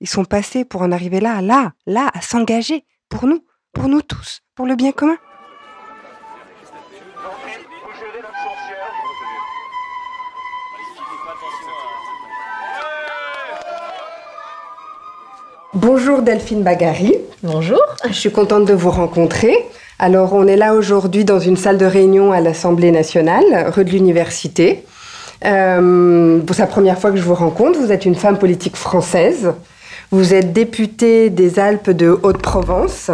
ils sont passés pour en arriver là, là, là, à s'engager, pour nous, pour nous tous, pour le bien commun. Bonjour Delphine Bagari. Bonjour. Je suis contente de vous rencontrer. Alors, on est là aujourd'hui dans une salle de réunion à l'Assemblée nationale, rue de l'Université. Euh, c'est la première fois que je vous rencontre. Vous êtes une femme politique française. Vous êtes députée des Alpes de Haute-Provence.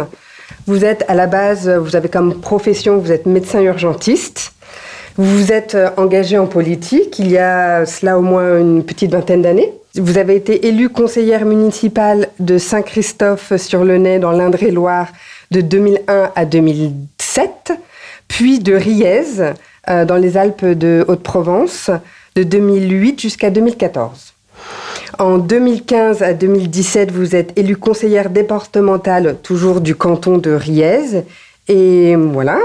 Vous êtes à la base, vous avez comme profession, vous êtes médecin urgentiste. Vous vous êtes engagée en politique il y a cela au moins une petite vingtaine d'années. Vous avez été élue conseillère municipale de Saint-Christophe-sur-le-Nez dans l'Indre-et-Loire de 2001 à 2007, puis de Riez euh, dans les Alpes de Haute-Provence de 2008 jusqu'à 2014. En 2015 à 2017, vous êtes élue conseillère départementale toujours du canton de Riez. Et voilà.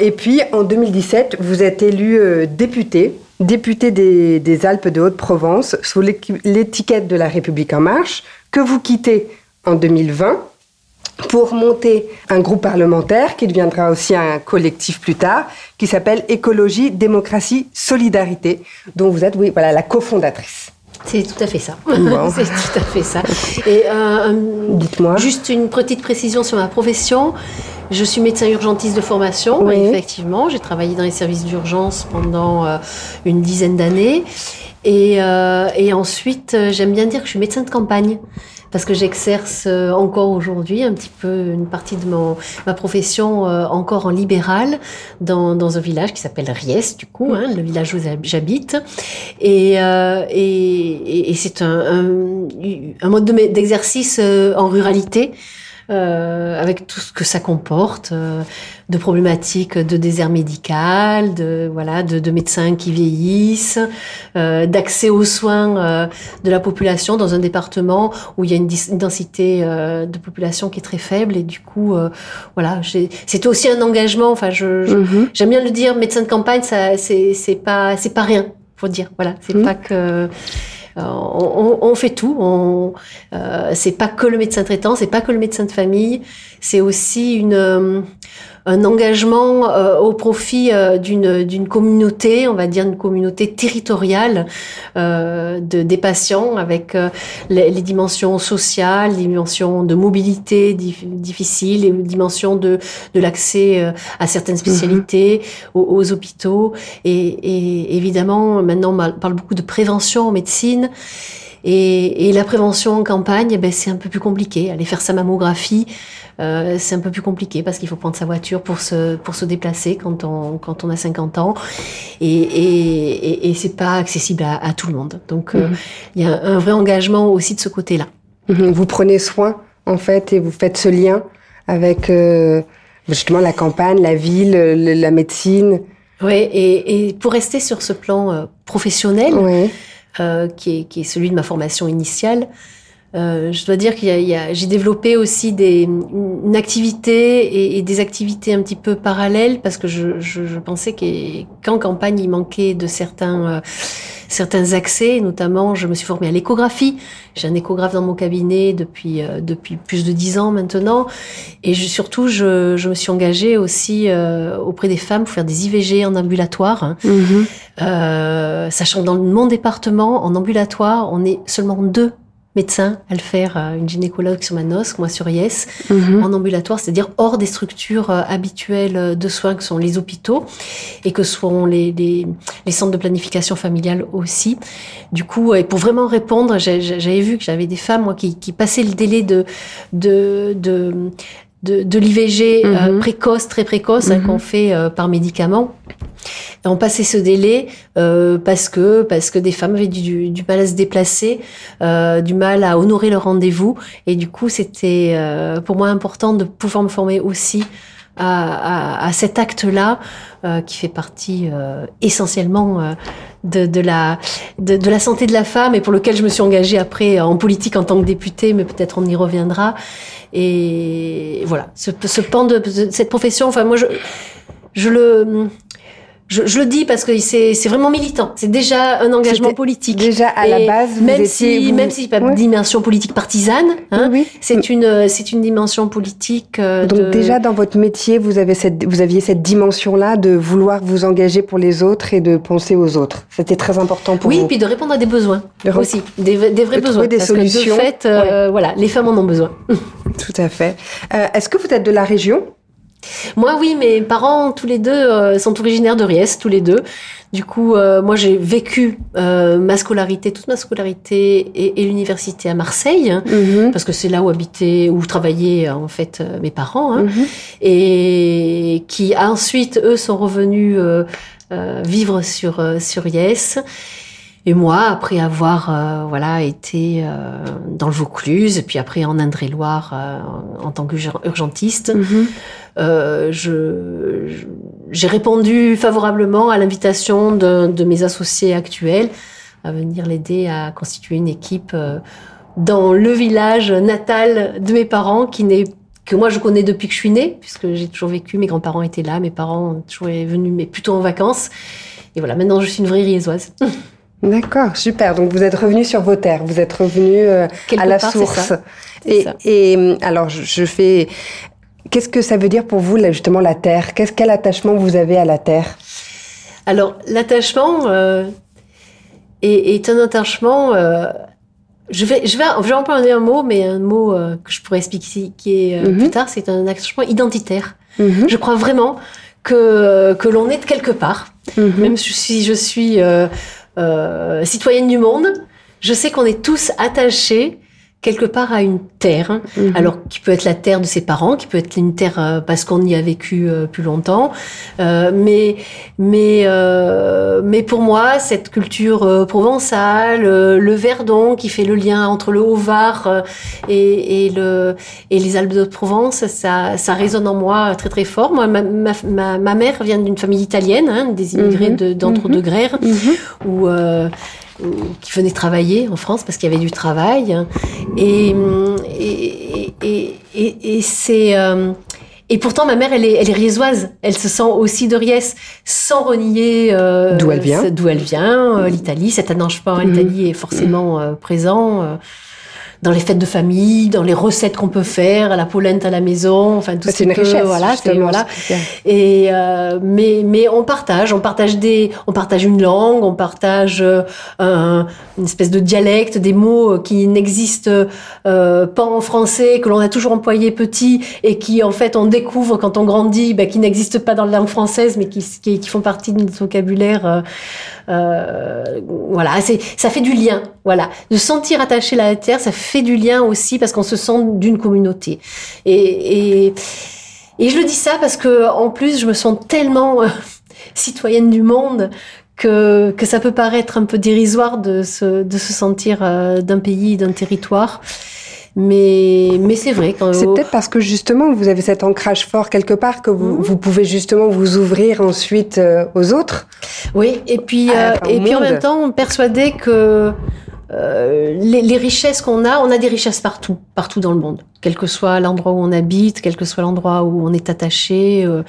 Et puis en 2017, vous êtes élue euh, députée député des, Alpes de Haute-Provence sous l'étiquette de la République en marche, que vous quittez en 2020 pour monter un groupe parlementaire qui deviendra aussi un collectif plus tard, qui s'appelle Écologie, Démocratie, Solidarité, dont vous êtes, oui, voilà, la cofondatrice. C'est tout à fait ça. c'est tout à fait ça. Et euh, Dites-moi. Juste une petite précision sur ma profession. Je suis médecin urgentiste de formation, effectivement. J'ai travaillé dans les services d'urgence pendant euh, une dizaine d'années. Et, euh, et ensuite, j'aime bien dire que je suis médecin de campagne parce que j'exerce euh, encore aujourd'hui un petit peu une partie de mon, ma profession euh, encore en libéral dans, dans un village qui s'appelle Ries, du coup, hein, le village où j'habite. Et, euh, et, et c'est un, un, un, mode d'exercice en ruralité euh, avec tout ce que ça comporte, euh, de problématiques de désert médical, de voilà, de, de médecins qui vieillissent, euh, d'accès aux soins euh, de la population dans un département où il y a une, densité euh, de population qui est très faible et du coup, voilà, c'est aussi un engagement. Enfin, je, mhm. j'aime bien le dire, médecin de campagne, ça, c'est, c'est pas, c'est pas rien, faut dire. Voilà, c'est mhm. pas que euh, on, on, fait tout. On, euh, c'est pas que le médecin traitant, c'est pas que le médecin de famille, c'est aussi une euh, un engagement euh, au profit euh, d'une d'une communauté, on va dire une communauté territoriale euh, de des patients avec les, les, dimensions sociales, les dimensions de mobilité difficiles, les dimensions de de l'accès à certaines spécialités mhm. aux, aux, hôpitaux et, et évidemment maintenant on parle beaucoup de prévention en médecine. Et, et, la prévention en campagne, eh ben, c'est un peu plus compliqué. Aller faire sa mammographie, euh, c'est un peu plus compliqué parce qu'il faut prendre sa voiture pour se, pour se déplacer quand on, quand on a 50 ans. Et, et, et, c'est pas accessible à, à, tout le monde. Donc, euh, mhm. il y a un vrai engagement aussi de ce côté-là. Mhm. Vous prenez soin, en fait, et vous faites ce lien avec euh, justement la campagne, la ville, la médecine. Oui, et, et, pour rester sur ce plan euh, professionnel, euh, qui, est, qui est celui de ma formation initiale, euh, je dois dire qu'il y a, j'ai développé aussi des, une activité et, et, des activités un petit peu parallèles parce que je, je, je pensais qu'en campagne il manquait de certains euh, certains accès. Notamment, je me suis formée à l'échographie. J'ai un échographe dans mon cabinet depuis euh, depuis plus de dix ans maintenant. Et je, surtout, je, je me suis engagée aussi auprès des femmes pour faire des IVG en ambulatoire. Mm-hmm. sachant que dans mon département, en ambulatoire, on est seulement deux médecin à le faire, euh, une gynécologue sur Manosque, moi sur Yes, mhm. en ambulatoire, c'est-à-dire hors des structures euh, habituelles de soins que sont les hôpitaux et que sont les, les, les centres de planification familiale aussi. Du coup, et pour vraiment répondre, j'avais vu que j'avais des femmes moi, qui, qui passaient le délai de, de, de de, l'IVG mhm. précoce, très précoce, hein, mhm. qu'on fait par médicament. on passait ce délai parce que parce que des femmes avaient du, du mal à se déplacer, du mal à honorer leur rendez-vous, et du coup c'était pour moi important de pouvoir me former aussi à, à, cet acte-là euh, qui fait partie euh, essentiellement euh, de, la, de, la santé de la femme et pour lequel je me suis engagée après en politique en tant que députée, mais peut-être on y reviendra. Et voilà, ce, ce pan de, de cette profession, enfin moi je, je le je, je, le dis parce que c'est vraiment militant. C'est déjà un engagement politique. Déjà à la base, vous même si même si pas une dimension politique partisane, hein, oui. c'est une c'est une dimension politique. Euh, Donc déjà dans votre métier, vous avez cette vous aviez cette dimension là de vouloir vous engager pour les autres et de penser aux autres. C'était très important pour vous. Oui, puis de répondre à des besoins aussi, des, des vrais besoins. Des parce solutions. Que de fait, euh, voilà, les femmes en ont besoin. Tout à fait. Euh, Est-ce que vous êtes de la région? Moi, oui, mes parents, tous les deux, euh, sont originaires de Riez, tous les deux. Du coup, euh, moi, j'ai vécu euh, ma scolarité, toute ma scolarité et, l'université à Marseille, hein, mhm. parce que c'est là où habitaient, où travaillaient en fait mes parents, hein, mhm. et qui ensuite, eux, sont revenus vivre sur sur Riez. Et moi, après avoir voilà été dans le Vaucluse, puis après en Indre-et-Loire en tant qu'urgentiste. Euh, je, j'ai répondu favorablement à l'invitation de, de, mes associés actuels à venir l'aider à constituer une équipe euh, dans le village natal de mes parents, qui n'est que moi je connais depuis que je suis née, puisque j'ai toujours vécu, mes grands-parents étaient là, mes parents ont toujours venu, mais plutôt en vacances. Et voilà, maintenant je suis une vraie riésoise. D'accord, super. Donc vous êtes revenu sur vos terres, vous êtes revenu euh, à la source. Et, et, alors je, je fais Qu'est-ce que ça veut dire pour vous, là, justement, la terre? Qu'est-ce Quel attachement vous avez à la terre? Alors, l'attachement euh, est, un attachement. Euh, je, vais, je, vais, je vais employer un mot, mais un mot euh, que je pourrais expliquer mm plus tard, c'est un attachement identitaire. Mhm. Je crois vraiment que, que l'on est de quelque part. Mhm. Même si je suis citoyenne du monde, je sais qu'on est tous attachés quelque part à une terre, mhm. alors qui peut être la terre de ses parents, qui peut être une terre euh, parce qu'on y a vécu euh, plus longtemps, euh, mais mais mais pour moi cette culture provençale, le Verdon qui fait le lien entre le Haut-Var et, et, le et les Alpes de Provence, ça ça résonne en moi très très fort. Moi ma ma, ma, mère vient d'une famille italienne, hein, des immigrés mhm. d'entre-deux-guerres, mhm. où qui venaient travailler en France parce qu'il y avait du travail. Et, et, et, et c'est. Euh, et pourtant, ma mère, elle est, elle est riesoise. Elle se sent aussi de Riez, sans renier euh, d'où elle vient. D'où elle vient, euh, l'Italie. Cet attachement à l'Italie est forcément présent dans les fêtes de famille, dans les recettes qu'on peut faire, à la polenta à la maison, enfin tout bah, ce une richesse, voilà, voilà. Et euh, mais mais on partage, on partage des, on partage une langue, on partage euh, une espèce de dialecte, des mots qui n'existent euh, pas en français, que l'on a toujours employé petit et qui en fait on découvre quand on grandit, bah, qui n'existent pas dans la langue française, mais qui, qui, qui font partie de notre vocabulaire. Euh, euh, voilà, c'est ça fait du lien. Voilà, de sentir attaché à la terre, ça fait du lien aussi parce qu'on se sent d'une communauté. Et, et, et je le dis ça parce que en plus, je me sens tellement euh, citoyenne du monde que, que ça peut paraître un peu dérisoire de se, de se sentir euh, d'un pays, d'un territoire. Mais, mais c'est vrai. Quand c'est peut-être parce que justement vous avez cet ancrage fort quelque part que vous, mhm. vous pouvez justement vous ouvrir ensuite euh, aux autres. Oui, et puis, euh, et puis en même temps persuader que euh, les, les, richesses qu'on a, on a des richesses partout, partout dans le monde, quel que soit l'endroit où on habite, quel que soit l'endroit où on est attaché. Euh,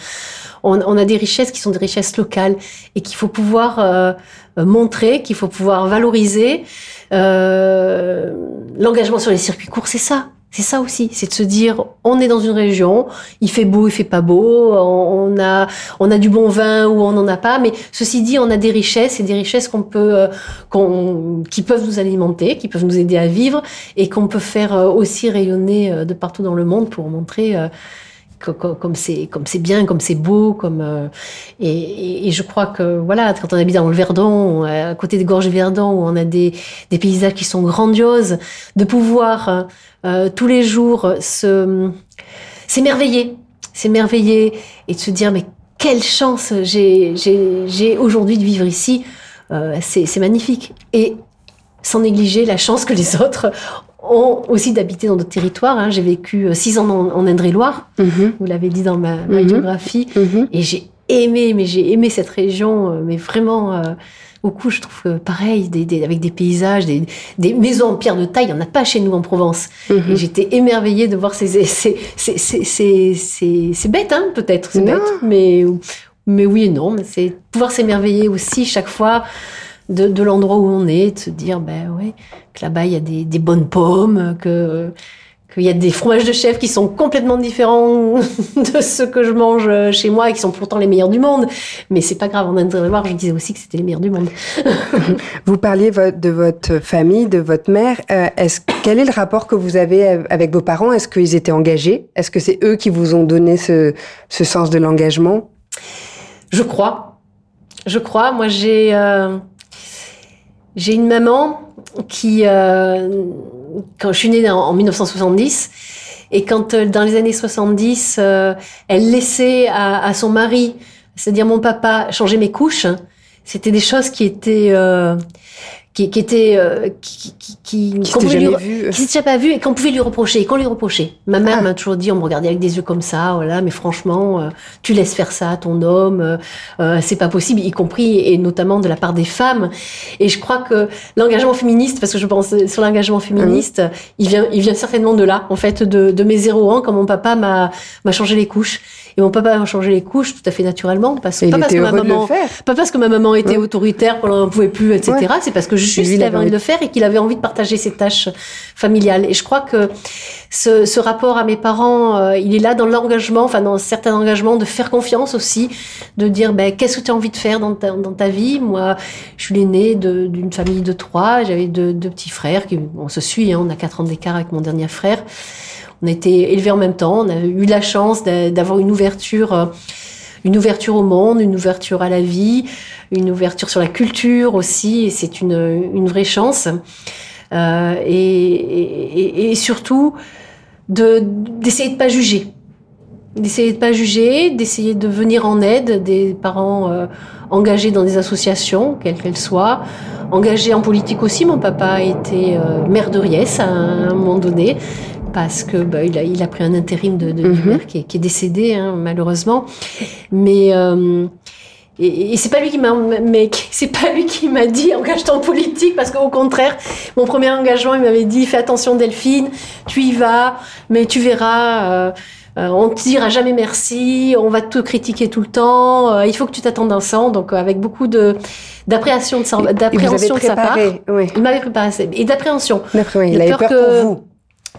on, on, a des richesses qui sont des richesses locales et qu'il faut pouvoir euh, montrer, qu'il faut pouvoir valoriser. Euh, l'engagement sur les circuits courts, c'est ça. C'est ça aussi, c'est de se dire, on est dans une région, il fait beau, il fait pas beau, on a, on a du bon vin ou on n'en a pas, mais ceci dit, on a des richesses et des richesses qu'on peut, euh, qu'on, qui peuvent nous alimenter, qui peuvent nous aider à vivre et qu'on peut faire euh, aussi rayonner de partout dans le monde pour montrer comme c'est bien, comme c'est beau, comme euh, et, je crois que voilà, quand on habite dans le Verdon, à côté des gorges Verdon, où on a des, paysages qui sont grandioses, de pouvoir euh, tous les jours se s'émerveiller, s'émerveiller et de se dire mais quelle chance j'ai aujourd'hui de vivre ici. Euh, c'est magnifique. Et sans négliger la chance que les autres ont aussi d'habiter dans d'autres territoires. Hein. J'ai vécu euh, six ans en, Indre-et-Loire, mhm. vous l'avez dit dans ma, mhm. biographie, mhm. et j'ai aimé, mais j'ai aimé cette région, euh, mais vraiment beaucoup. Je trouve que pareil, avec des paysages, des, maisons en pierre de taille, il n'y en a pas chez nous en Provence. Et j'étais émerveillée de voir ces, c'est bête, hein, peut-être, c'est bête, mais mais oui et non. C'est pouvoir s'émerveiller aussi chaque fois de, l'endroit où on est, de se dire, ben ouais, que là-bas, il y a des, bonnes pommes, que qu'il y a des fromages de chèvre qui sont complètement différents de ceux que je mange chez moi et qui sont pourtant les meilleurs du monde. Mais c'est pas grave, en Indre-et-Loire, je disais aussi que c'était les meilleurs du monde. vous parliez de votre famille, de votre mère. Euh, est-ce, quel est le rapport que vous avez avec vos parents? Est-ce qu'ils étaient engagés? Est-ce que c'est eux qui vous ont donné ce, sens de l'engagement? Je crois. Je crois. Moi, j'ai... Euh, j'ai une maman qui, euh, quand je suis née en 1970, et quand euh, dans les années 70, euh, elle laissait à, à son mari, c'est-à-dire mon papa, changer mes couches, c'était des choses qui étaient euh, qui, qui était euh, qui qui, qui, qui qu'on jamais vu. qui s'était pas vu et qu'on pouvait lui reprocher et qu'on lui reprochait. Ma mère ah. m'a toujours dit, on me regardait avec des yeux comme ça, voilà, mais franchement, euh, tu laisses faire ça à ton homme, euh, euh, c'est pas possible, y compris et notamment de la part des femmes. Et je crois que l'engagement féministe, parce que je pense sur l'engagement féministe, ah il vient il vient certainement de là, en fait, de, de mes zéro ans, quand mon papa m'a m'a changé les couches. Et mon papa a changé les couches tout à fait naturellement, parce que pas parce que ma maman, pas parce que ma maman était autoritaire, qu'on n'en pouvait plus, etc. C'est parce que juste il avait envie de le faire et qu'il avait envie de partager ses tâches familiales. Et je crois que ce, ce rapport à mes parents, euh, il est là dans l'engagement, enfin dans certains engagements, de faire confiance aussi, de dire ben, qu'est-ce que tu as envie de faire dans ta, dans ta vie? Moi, je suis l'aînée d'une famille de trois, j'avais deux, deux, petits frères, qui, on se suit, hein, on a quatre ans d'écart avec mon dernier frère. On a été élevés en même temps, on a eu la chance d'avoir une ouverture euh, une ouverture au monde, une ouverture à la vie, une ouverture sur la culture aussi, et c'est une, vraie chance. Euh, et, surtout d'essayer de, de pas juger, d'essayer de pas juger, d'essayer de venir en aide des parents euh, engagés dans des associations, quelles qu'elles soient, engagés en politique aussi. Mon papa été euh, maire de Riès à un moment donné parce que bah, il, a, il, a, pris un intérim de, de mhm. qui, est, qui, est, décédé hein, malheureusement. Mais euh, et, et c'est pas lui qui m'a, mais c'est pas lui qui m'a dit engage-toi en politique parce qu'au contraire, mon premier engagement, il m'avait dit fais attention Delphine, tu y vas, mais tu verras. Euh, euh, on te dira jamais merci, on va te critiquer tout le temps, euh, il faut que tu t'attendes un sang. Donc, euh, avec beaucoup de d'appréhension de, sa, d'appréhension de sa part. Oui. Il m'avait préparé et d'appréhension. Oui, il avait peur que, pour vous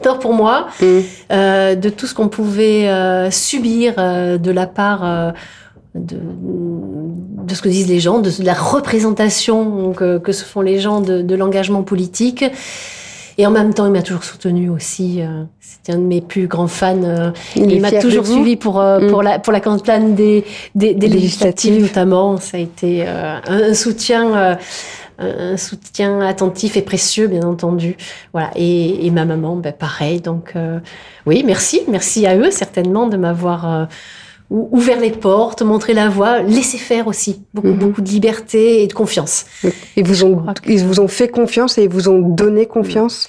peur pour moi mm. euh, de tout ce qu'on pouvait euh, subir euh, de la part de, de, ce que disent les gens, de, la représentation que, que, se font les gens de, de l'engagement politique. Et en même temps, il m'a toujours soutenu aussi. C'était un de mes plus grands fans. Il, il m'a toujours suivi pour mm. pour la pour la campagne des des, des législatives notamment. Ça a été un, un, soutien un soutien attentif et précieux, bien entendu. Voilà. Et, et ma maman, ben, pareil. Donc, euh, oui, merci. Merci à eux, certainement, de m'avoir euh, ouvert les portes, montré la voie, laissé faire aussi. Beaucoup, mhm. beaucoup de liberté et de confiance. Et vous ont, ils vous ont fait confiance et ils vous ont donné confiance?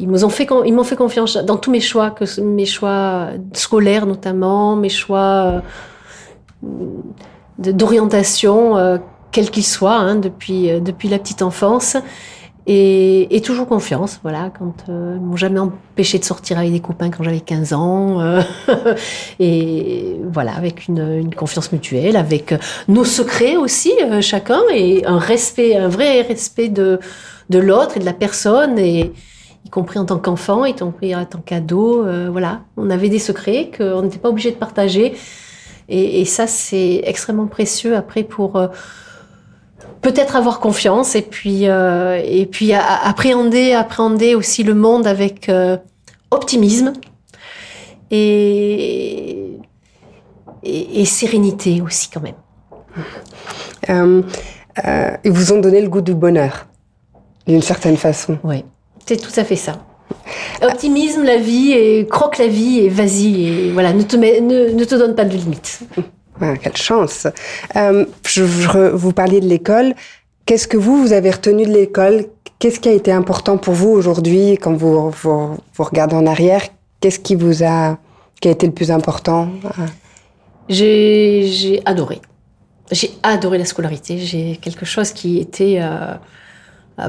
Ils m'ont fait, ils m'ont fait confiance dans tous mes choix, que mes choix scolaires notamment, mes choix euh, d'orientation, quel qu'il soit, hein, depuis, euh, depuis la petite enfance. Et, et, toujours confiance, voilà, quand euh, m'ont jamais empêché de sortir avec des copains quand j'avais 15 ans, euh, et voilà, avec une, une, confiance mutuelle, avec euh, nos secrets aussi, chacun, et un respect, un vrai respect de, de l'autre et de la personne, et y compris en tant qu'enfant, y compris en tant qu'ado, voilà, on avait des secrets qu'on n'était pas obligé de partager, et, et ça c'est extrêmement précieux après pour peut-être avoir confiance et puis euh, et puis appréhender appréhender aussi le monde avec euh, optimisme et, et, sérénité aussi quand même. Euh, ils vous ont donné le goût du bonheur d'une certaine façon. Oui, c'est tout à fait ça. Optimisme la vie et croque la vie et vas-y et voilà, ne te, ne, te donne pas de quelle chance. Euh, je, vous parliez de l'école. Qu'est-ce que vous, vous avez retenu de l'école? Qu'est-ce qui a été important pour vous aujourd'hui quand vous, vous, regardez en arrière? Qu'est-ce qui vous a, qui a été le plus important? J'ai adoré. J'ai adoré la scolarité. J'ai quelque chose qui était... Euh,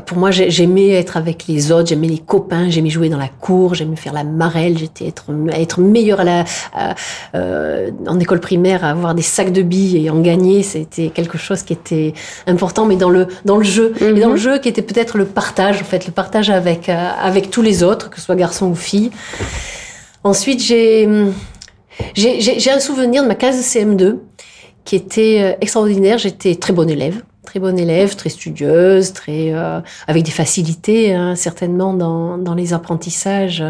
pour moi, j'aimais être avec les autres, j'aimais les copains, j'aimais jouer dans la cour, j'aimais faire la marelle, j'étais être, être meilleure à la, euh, en école primaire, à avoir des sacs de billes et en gagner, c'était quelque chose qui était important, mais dans le, dans le jeu. Et dans le mhm. jeu qui était peut-être le partage, en fait, le partage avec, euh, avec tous les autres, que ce soit garçon ou fille. Ensuite, j'ai, j'ai un souvenir de ma classe de CM2 qui était euh, extraordinaire. J'étais très bonne élève très bonne élève, très studieuse, très euh, avec des facilités hein, certainement dans, dans les apprentissages.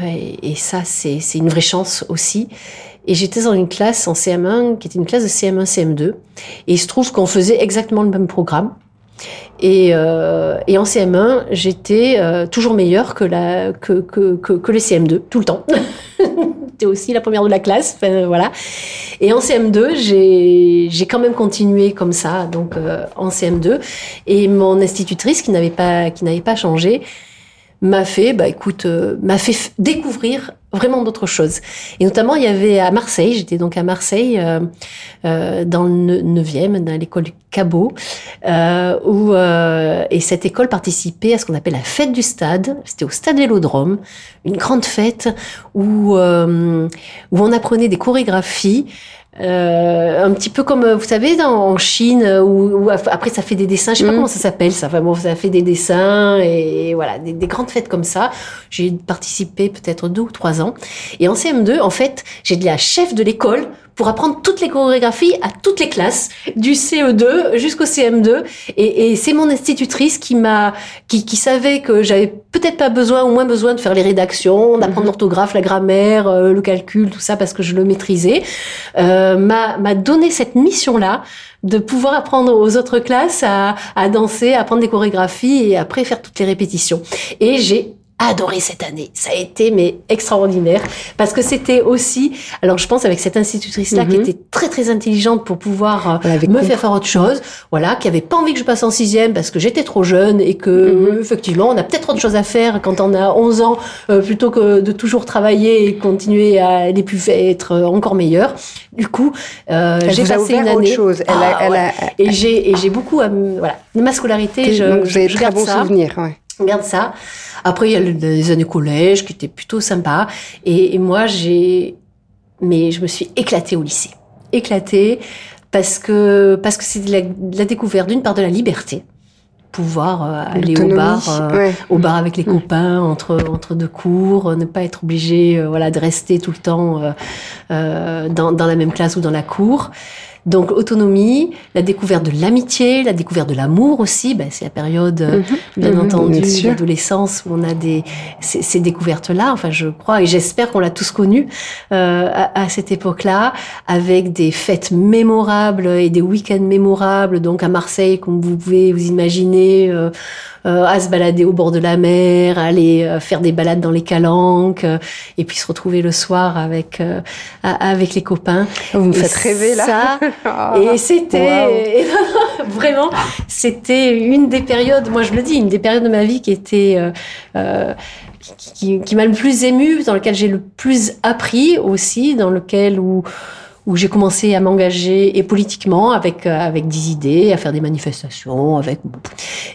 Et, ça, c'est une vraie chance aussi. Et j'étais dans une classe en CM1 qui était une classe de CM1, CM2. Et il se trouve qu'on faisait exactement le même programme. Et, euh, et en CM1, j'étais euh, toujours meilleure que, la, que, que, que les CM2, tout le temps. j'étais aussi la première de la classe, enfin, voilà. Et en CM2, j'ai quand même continué comme ça, donc euh, en CM2. Et mon institutrice, qui n'avait pas, qui n'avait pas changé, m'a fait, bah écoute, euh, m'a fait découvrir vraiment d'autres choses. Et notamment, il y avait à Marseille, j'étais donc à Marseille, euh, euh, dans le 9e, dans l'école Cabot, euh, où, euh, et cette école participait à ce qu'on appelle la fête du stade. C'était au stade Vélodrome, une grande fête où, où on apprenait des chorégraphies euh, un petit peu comme vous savez dans, en Chine où, après ça fait des dessins je sais pas mm. comment ça s'appelle ça enfin bon ça fait des dessins et, voilà des, des, grandes fêtes comme ça j'ai participé peut-être deux ou trois ans et en CM2 en fait j'ai de la chef de l'école pour apprendre toutes les chorégraphies à toutes les classes, du CE2 jusqu'au CM2. Et, et c'est mon institutrice qui m'a, qui, qui savait que j'avais peut-être pas besoin ou moins besoin de faire les rédactions, d'apprendre mhm. l'orthographe, la grammaire, euh, le calcul, tout ça parce que je le maîtrisais, euh, m'a donné cette mission-là de pouvoir apprendre aux autres classes à, à danser, à apprendre des chorégraphies et après faire toutes les répétitions. Et j'ai adoré cette année. Ça a été mais extraordinaire parce que c'était aussi, alors je pense avec cette institutrice là qui mhm. était très très intelligente pour pouvoir euh, me faire faire autre chose, voilà, qui avait pas envie que je passe en sixième parce que j'étais trop jeune et que mhm. effectivement on a peut-être autre chose à faire quand on a 11 ans euh, plutôt que de toujours travailler et continuer à aller plus être encore meilleur. Du coup, euh, j'ai passé une année. Chose. Elle a, elle a, et j'ai et j'ai beaucoup voilà ma scolarité. Je, donc, je, très bons souvenirs. Ouais. Regarde ça. Après, il y a les années collège qui étaient plutôt sympas. Et, moi, j'ai, mais je me suis éclatée au lycée. Éclatée parce que parce que c'est la, la découverte d'une part de la liberté pouvoir euh, aller au bar, euh, au bar avec les mm. copains entre entre deux cours, ne pas être obligé, euh, voilà, de rester tout le temps dans, dans la même classe ou dans la cour. Donc autonomie, la découverte de l'amitié, la découverte de l'amour aussi, ben, c'est la période, euh, mhm. bien mhm, entendu, l'adolescence où on a des, ces, ces découvertes-là. Enfin, je crois et j'espère qu'on l'a tous connu euh, à, à, cette époque-là, avec des fêtes mémorables et des week-ends mémorables. Donc à Marseille, comme vous pouvez vous imaginer. Euh, à se balader au bord de la mer, aller euh, faire des balades dans les calanques, euh, et puis se retrouver le soir avec avec les copains. Vous me faites rêver là. Ça, oh. et c'était vraiment, c'était une des périodes. Moi, je le dis, une des périodes de ma vie qui était qui, qui m'a le plus ému, dans lequel j'ai le plus appris aussi, dans lequel où où j'ai commencé à m'engager et politiquement avec euh, avec des idées, à faire des manifestations, avec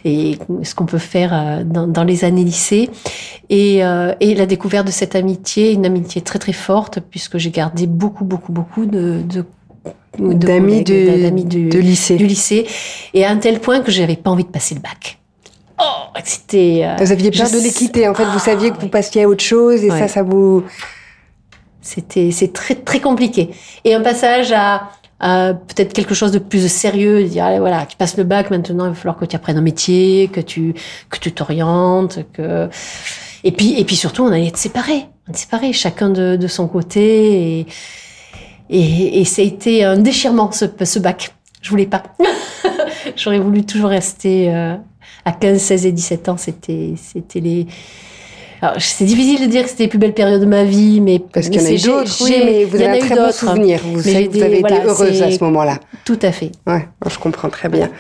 et ce qu'on peut faire euh, dans, dans, les années lycée et, euh, et la découverte de cette amitié, une amitié très très forte puisque j'ai gardé beaucoup beaucoup beaucoup de, de d'amis du, lycée. du lycée et à un tel point que j'avais pas envie de passer le bac. Oh, c'était. vous aviez peur de l'équité. En fait, vous saviez que vous passiez à autre chose et ça, ça vous. C'était c'est très très compliqué. Et un passage à, peut-être quelque chose de plus sérieux, dire allez, voilà, tu passes le bac maintenant, il va falloir que tu apprennes un métier, que tu que tu t'orientes, que et puis et puis surtout on allait être séparés, on séparés, chacun de, de son côté et, et et ça a été un déchirement ce ce bac. Je voulais pas. J'aurais voulu toujours rester euh, à 15, 16 et 17 ans, c'était c'était les Alors, c'est difficile de dire que c'était les plus belles périodes de ma vie, mais parce qu'il y en a eu d'autres. Oui, mais vous avez un très beau souvenir. Vous, savez, vous avez été heureuse à ce moment-là. Tout à fait. Ouais, je comprends très bien.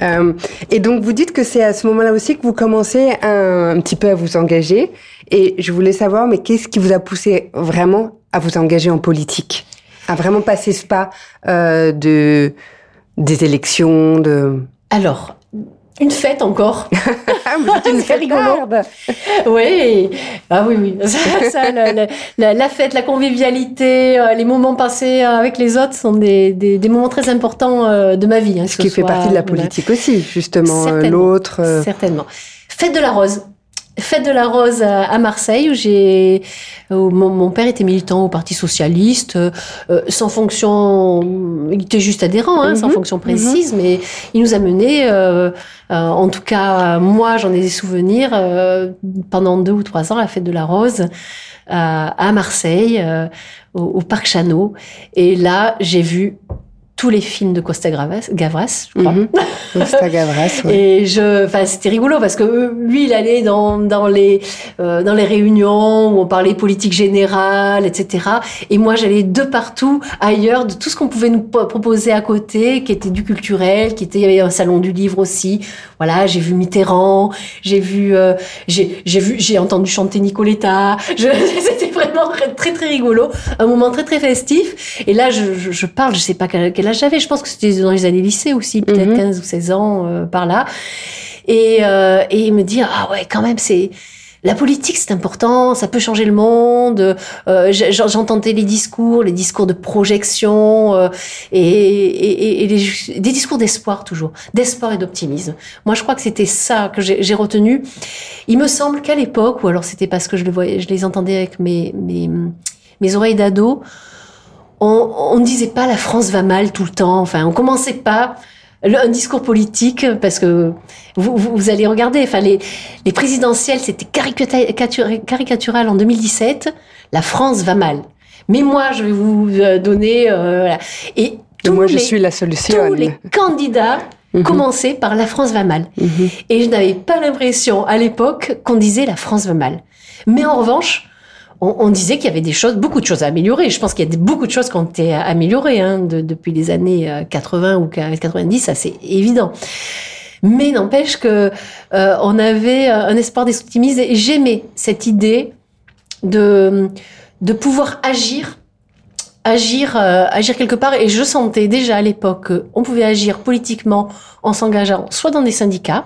Euh, et donc, vous dites que c'est à ce moment-là aussi que vous commencez un, un petit peu à vous engager. Et je voulais savoir, mais qu'est-ce qui vous a poussé vraiment à vous engager en politique, à vraiment passer ce pas euh, de des élections, de. Alors, une fête encore. une fête rigolo. oui, ah oui, oui. Ça, la, la, fête, la convivialité, euh, les moments passés avec les autres sont des, des, des moments très importants euh, de ma vie. Hein, Ce qui fait partie de la politique aussi, justement. L'autre. Certainement. Fête de la Rose. Fête de la Rose à Marseille où j'ai mon, père était militant au Parti socialiste euh, sans fonction il était juste adhérent hein, sans mhm. fonction précise mhm. mais il nous a menés euh, euh, en tout cas moi j'en ai des souvenirs pendant deux ou trois ans à la fête de la Rose à Marseille au, au Parc Chanot et là j'ai vu tous les films de Costa Gavras, Gavras je crois. Mhm. Costa Gavras. Ouais. Et je, enfin, c'était rigolo parce que euh, lui, il allait dans dans les euh, dans les réunions où on parlait politique générale, etc. Et moi, j'allais de partout ailleurs, de tout ce qu'on pouvait nous proposer à côté, qui était du culturel, qui était il y avait un salon du livre aussi. Voilà, j'ai vu Mitterrand, j'ai vu, euh, j'ai j'ai vu, j'ai entendu chanter Nicoletta. C'était vraiment très très rigolo, un moment très très festif. Et là, je, je, je parle, je sais pas quel, quel j'avais. Je pense que c'était dans les années lycée aussi, peut-être 15 mhm. ou 16 ans euh, par là. Et, euh, et me dire ah ouais quand même c'est la politique, c'est important, ça peut changer le monde. Euh, J'entendais les discours, les discours de projection euh, et, et, et les, des discours d'espoir toujours, d'espoir et d'optimisme. Moi, je crois que c'était ça que j'ai retenu. Il me semble qu'à l'époque, ou alors c'était parce que je, le voyais, je les entendais avec mes, mes, mes oreilles d'ado, on ne disait pas la France va mal tout le temps. Enfin, on commençait pas un discours politique parce que vous, vous, allez regarder. Enfin, les, les présidentielles, c'était caricatural en 2017. La France va mal. Mais moi, je vais vous euh, donner. Euh, voilà. Et tous moi, je suis la solution. Tous les candidats mhm. commençaient par la France va mal. Mhm. Et je n'avais pas l'impression à l'époque qu'on disait la France va mal. Mais en revanche, on, disait qu'il y avait des choses, beaucoup de choses à améliorer. Je pense qu'il y a beaucoup de choses qui ont été améliorées hein, depuis les années 80 euh, ou 90, ça c'est évident. Mais n'empêche que euh, on avait un espoir des optimistes et j'aimais cette idée de de pouvoir agir agir euh, agir quelque part et je sentais déjà à l'époque qu'on pouvait agir politiquement en s'engageant soit dans des syndicats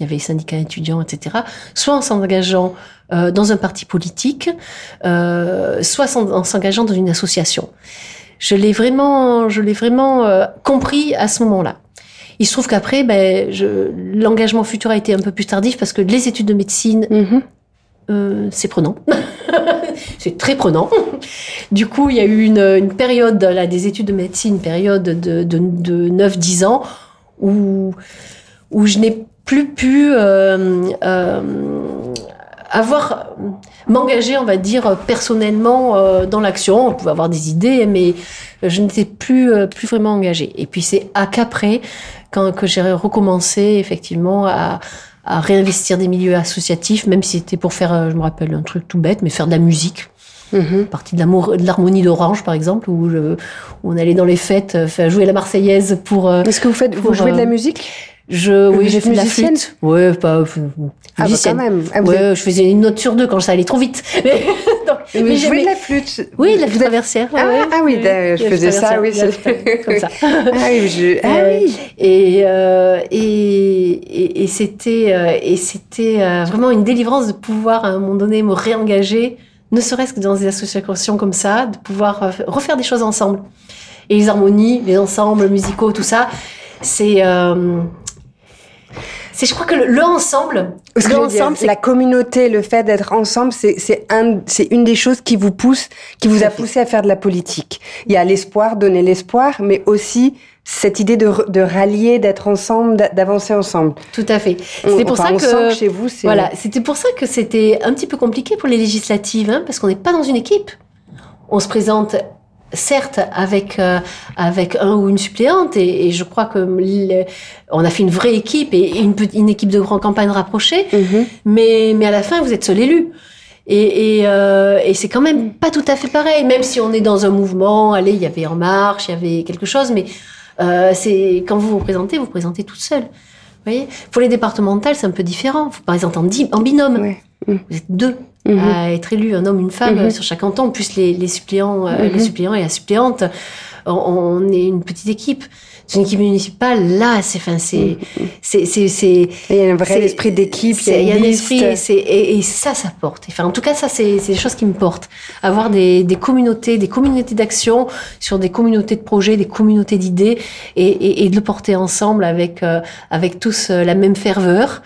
il y avait les syndicats étudiants, etc., soit en s'engageant euh, dans un parti politique, euh, soit en s'engageant dans une association. Je l'ai vraiment, je l'ai vraiment euh, compris à ce moment-là. Il se trouve qu'après, ben, l'engagement futur a été un peu plus tardif parce que les études de médecine, mm-hmm. c'est prenant. c'est très prenant. Du coup, il y a eu une, une période là, des études de médecine, une période de, de, de 9-10 ans, où, où je n'ai plus pu euh, euh, avoir m'engager, on va dire personnellement euh, dans l'action. On pouvait avoir des idées, mais je n'étais plus plus vraiment engagée. Et puis c'est à qu'après, quand que j'ai recommencé effectivement à, à réinvestir des milieux associatifs, même si c'était pour faire, je me rappelle un truc tout bête, mais faire de la musique. Mmh. Partie de l'harmonie d'Orange, par exemple, où, où, on allait dans les fêtes faire jouer la Marseillaise pour. Est-ce que vous faites, vous jouez de la musique? Je, oui, j'ai fait de la flûte. Ouais, pas, ah, bah quand même. Ah, ouais, je faisais une note sur deux quand ça allait trop vite. Mais, mais, mais de la flûte. Oui, de la flûte traversière. Ah, ah oui, je faisais ça, oui, comme ça. ah oui, je... ah, euh, oui. Et, euh, et, et, et c'était, euh, et c'était euh, vraiment une délivrance de pouvoir à un moment donné me réengager, ne serait-ce que dans des associations comme ça, de pouvoir euh, refaire des choses ensemble. Et les harmonies, les ensembles musicaux, tout ça, c'est euh, c'est, je crois que le, ensemble, la communauté, le fait d'être ensemble, c'est, c'est un, c'est une des choses qui vous pousse, qui vous a poussé à faire de la politique. Il y a l'espoir, donner l'espoir, mais aussi cette idée de, de rallier, d'être ensemble, d'avancer ensemble. Tout à fait. C'était pour ça que, chez vous, c'est voilà, c'était pour ça que c'était un petit peu compliqué pour les législatives, hein, parce qu'on n'est pas dans une équipe. On se présente certes avec euh, avec un ou une suppléante et, et je crois que on a fait une vraie équipe et une, une équipe de grande campagne rapprochée mhm. mais mais à la fin vous êtes seul élu Et, euh, et, c'est quand même pas tout à fait pareil, même si on est dans un mouvement. Allez, il y avait En Marche, il y avait quelque chose, mais euh, c'est quand vous vous présentez, vous, vous présentez toute seule. Vous voyez? Pour les départementales, c'est un peu différent. Vous présentez en, en binôme. Vous êtes deux mhm. à être élus, un homme, une femme mhm. sur chaque canton, plus les, les suppléants, euh, les mhm. suppléants et la suppléante. on est une petite équipe une équipe municipale, là, c'est, enfin, c'est, c'est, c'est, Il y a un vrai esprit d'équipe, il y a, un esprit, et, et, ça, ça porte. Enfin, en tout cas, ça, c'est, c'est des choses qui me portent. Avoir des, des communautés, des communautés d'action sur des communautés de projets, des communautés d'idées, et, et, de le porter ensemble avec, euh, avec tous euh, la même ferveur,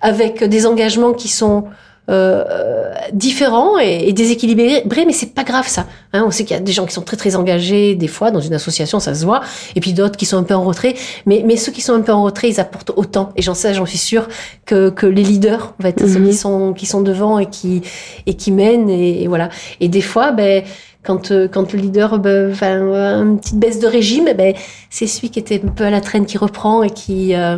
avec des engagements qui sont euh, différents et, déséquilibrés, mais c'est pas grave ça. Hein, on sait qu'il y a des gens qui sont très très engagés, des fois dans une association, ça se voit, et puis d'autres qui sont un peu en retrait. Mais, mais ceux qui sont un peu en retrait, ils apportent autant. Et j'en sais, j'en suis sûre que, que les leaders, en fait, ceux qui mhm. sont qui sont devant et qui et qui mènent et, voilà. Et des fois, ben quand, euh, quand le leader ben, enfin, une petite baisse de régime, ben, c'est celui qui était un peu à la traîne qui reprend et qui. Euh,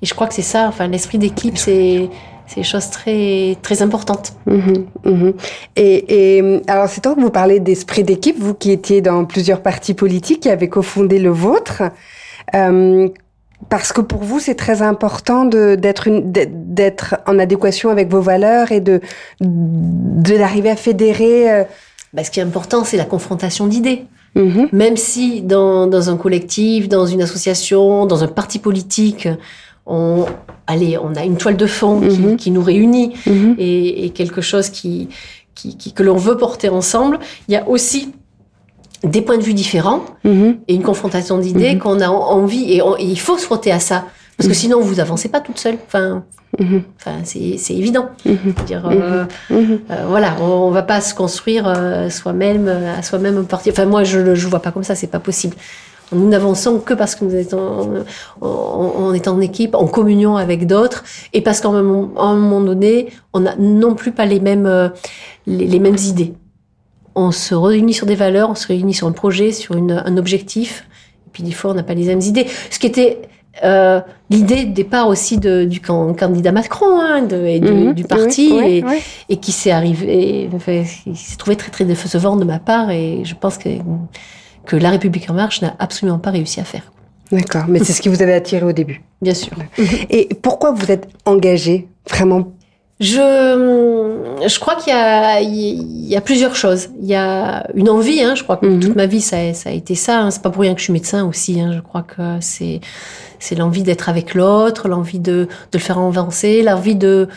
et je crois que c'est ça, enfin, l'esprit d'équipe, c'est c'est des choses très, très importantes. Mhm, mhm. Et, et, alors, c'est tant que vous parlez d'esprit d'équipe, vous qui étiez dans plusieurs partis politiques, qui avez cofondé le vôtre, euh, parce que pour vous, c'est très important d'être d'être en adéquation avec vos valeurs et de d'arriver à fédérer. Euh... Bah, ce qui est important, c'est la confrontation d'idées. Mhm. Même si dans, dans un collectif, dans une association, dans un parti politique, on, allez, on a une toile de fond qui, mhm. nous réunit mhm. et, quelque chose qui, que l'on veut porter ensemble. Il y a aussi des points de vue différents mhm. et une confrontation d'idées qu'on a envie et, il faut se frotter à ça parce que sinon vous avancez pas toute seule. Enfin, enfin c'est évident. Dire, euh, euh, voilà, on, ne va pas se construire euh, soi-même à soi-même. Enfin moi je ne vois pas comme ça, c'est pas possible. Nous n'avançons que parce que nous étions, est en équipe, en communion avec d'autres, et parce qu'à un, moment donné, on n'a non plus pas les mêmes, euh, les, mêmes idées. On se réunit sur des valeurs, on se réunit sur un projet, sur un objectif, et puis des fois, on n'a pas les mêmes idées. Ce qui était euh, l'idée de départ aussi de, du candidat Macron hein, de, et mhm. du parti et, et, qui s'est arrivé, enfin, il s'est trouvé très très décevant de ma part et je pense que que La République en marche n'a absolument pas réussi à faire. D'accord, mais c'est ce qui vous avait attiré au début. Bien sûr. Et pourquoi vous êtes engagé vraiment? Je, je crois qu'il y a, il y a plusieurs choses. Il y a une envie, hein, je crois que mhm. toute ma vie ça, ça a été ça. Hein. C'est pas pour rien que je suis médecin aussi. Hein. Je crois que c'est c'est l'envie d'être avec l'autre, l'envie de, de le faire avancer, l'envie de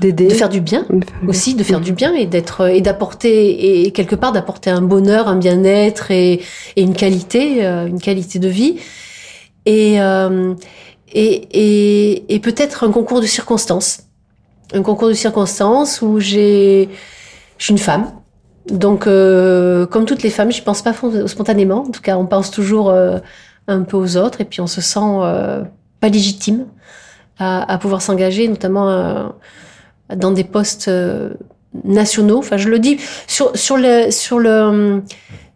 de faire du bien aussi, de faire du bien et d'être et d'apporter et quelque part d'apporter un bonheur, un bien-être et, et, une qualité, euh, une qualité de vie. Et euh, et, et, et peut-être un concours de circonstances, un concours de circonstances où j'ai je suis une femme. Donc, euh, comme toutes les femmes, je pense pas spontanément. En tout cas, on pense toujours un peu aux autres et puis on se sent pas légitime à, à pouvoir s'engager, notamment dans des postes euh, nationaux. Enfin, je le dis sur sur le sur le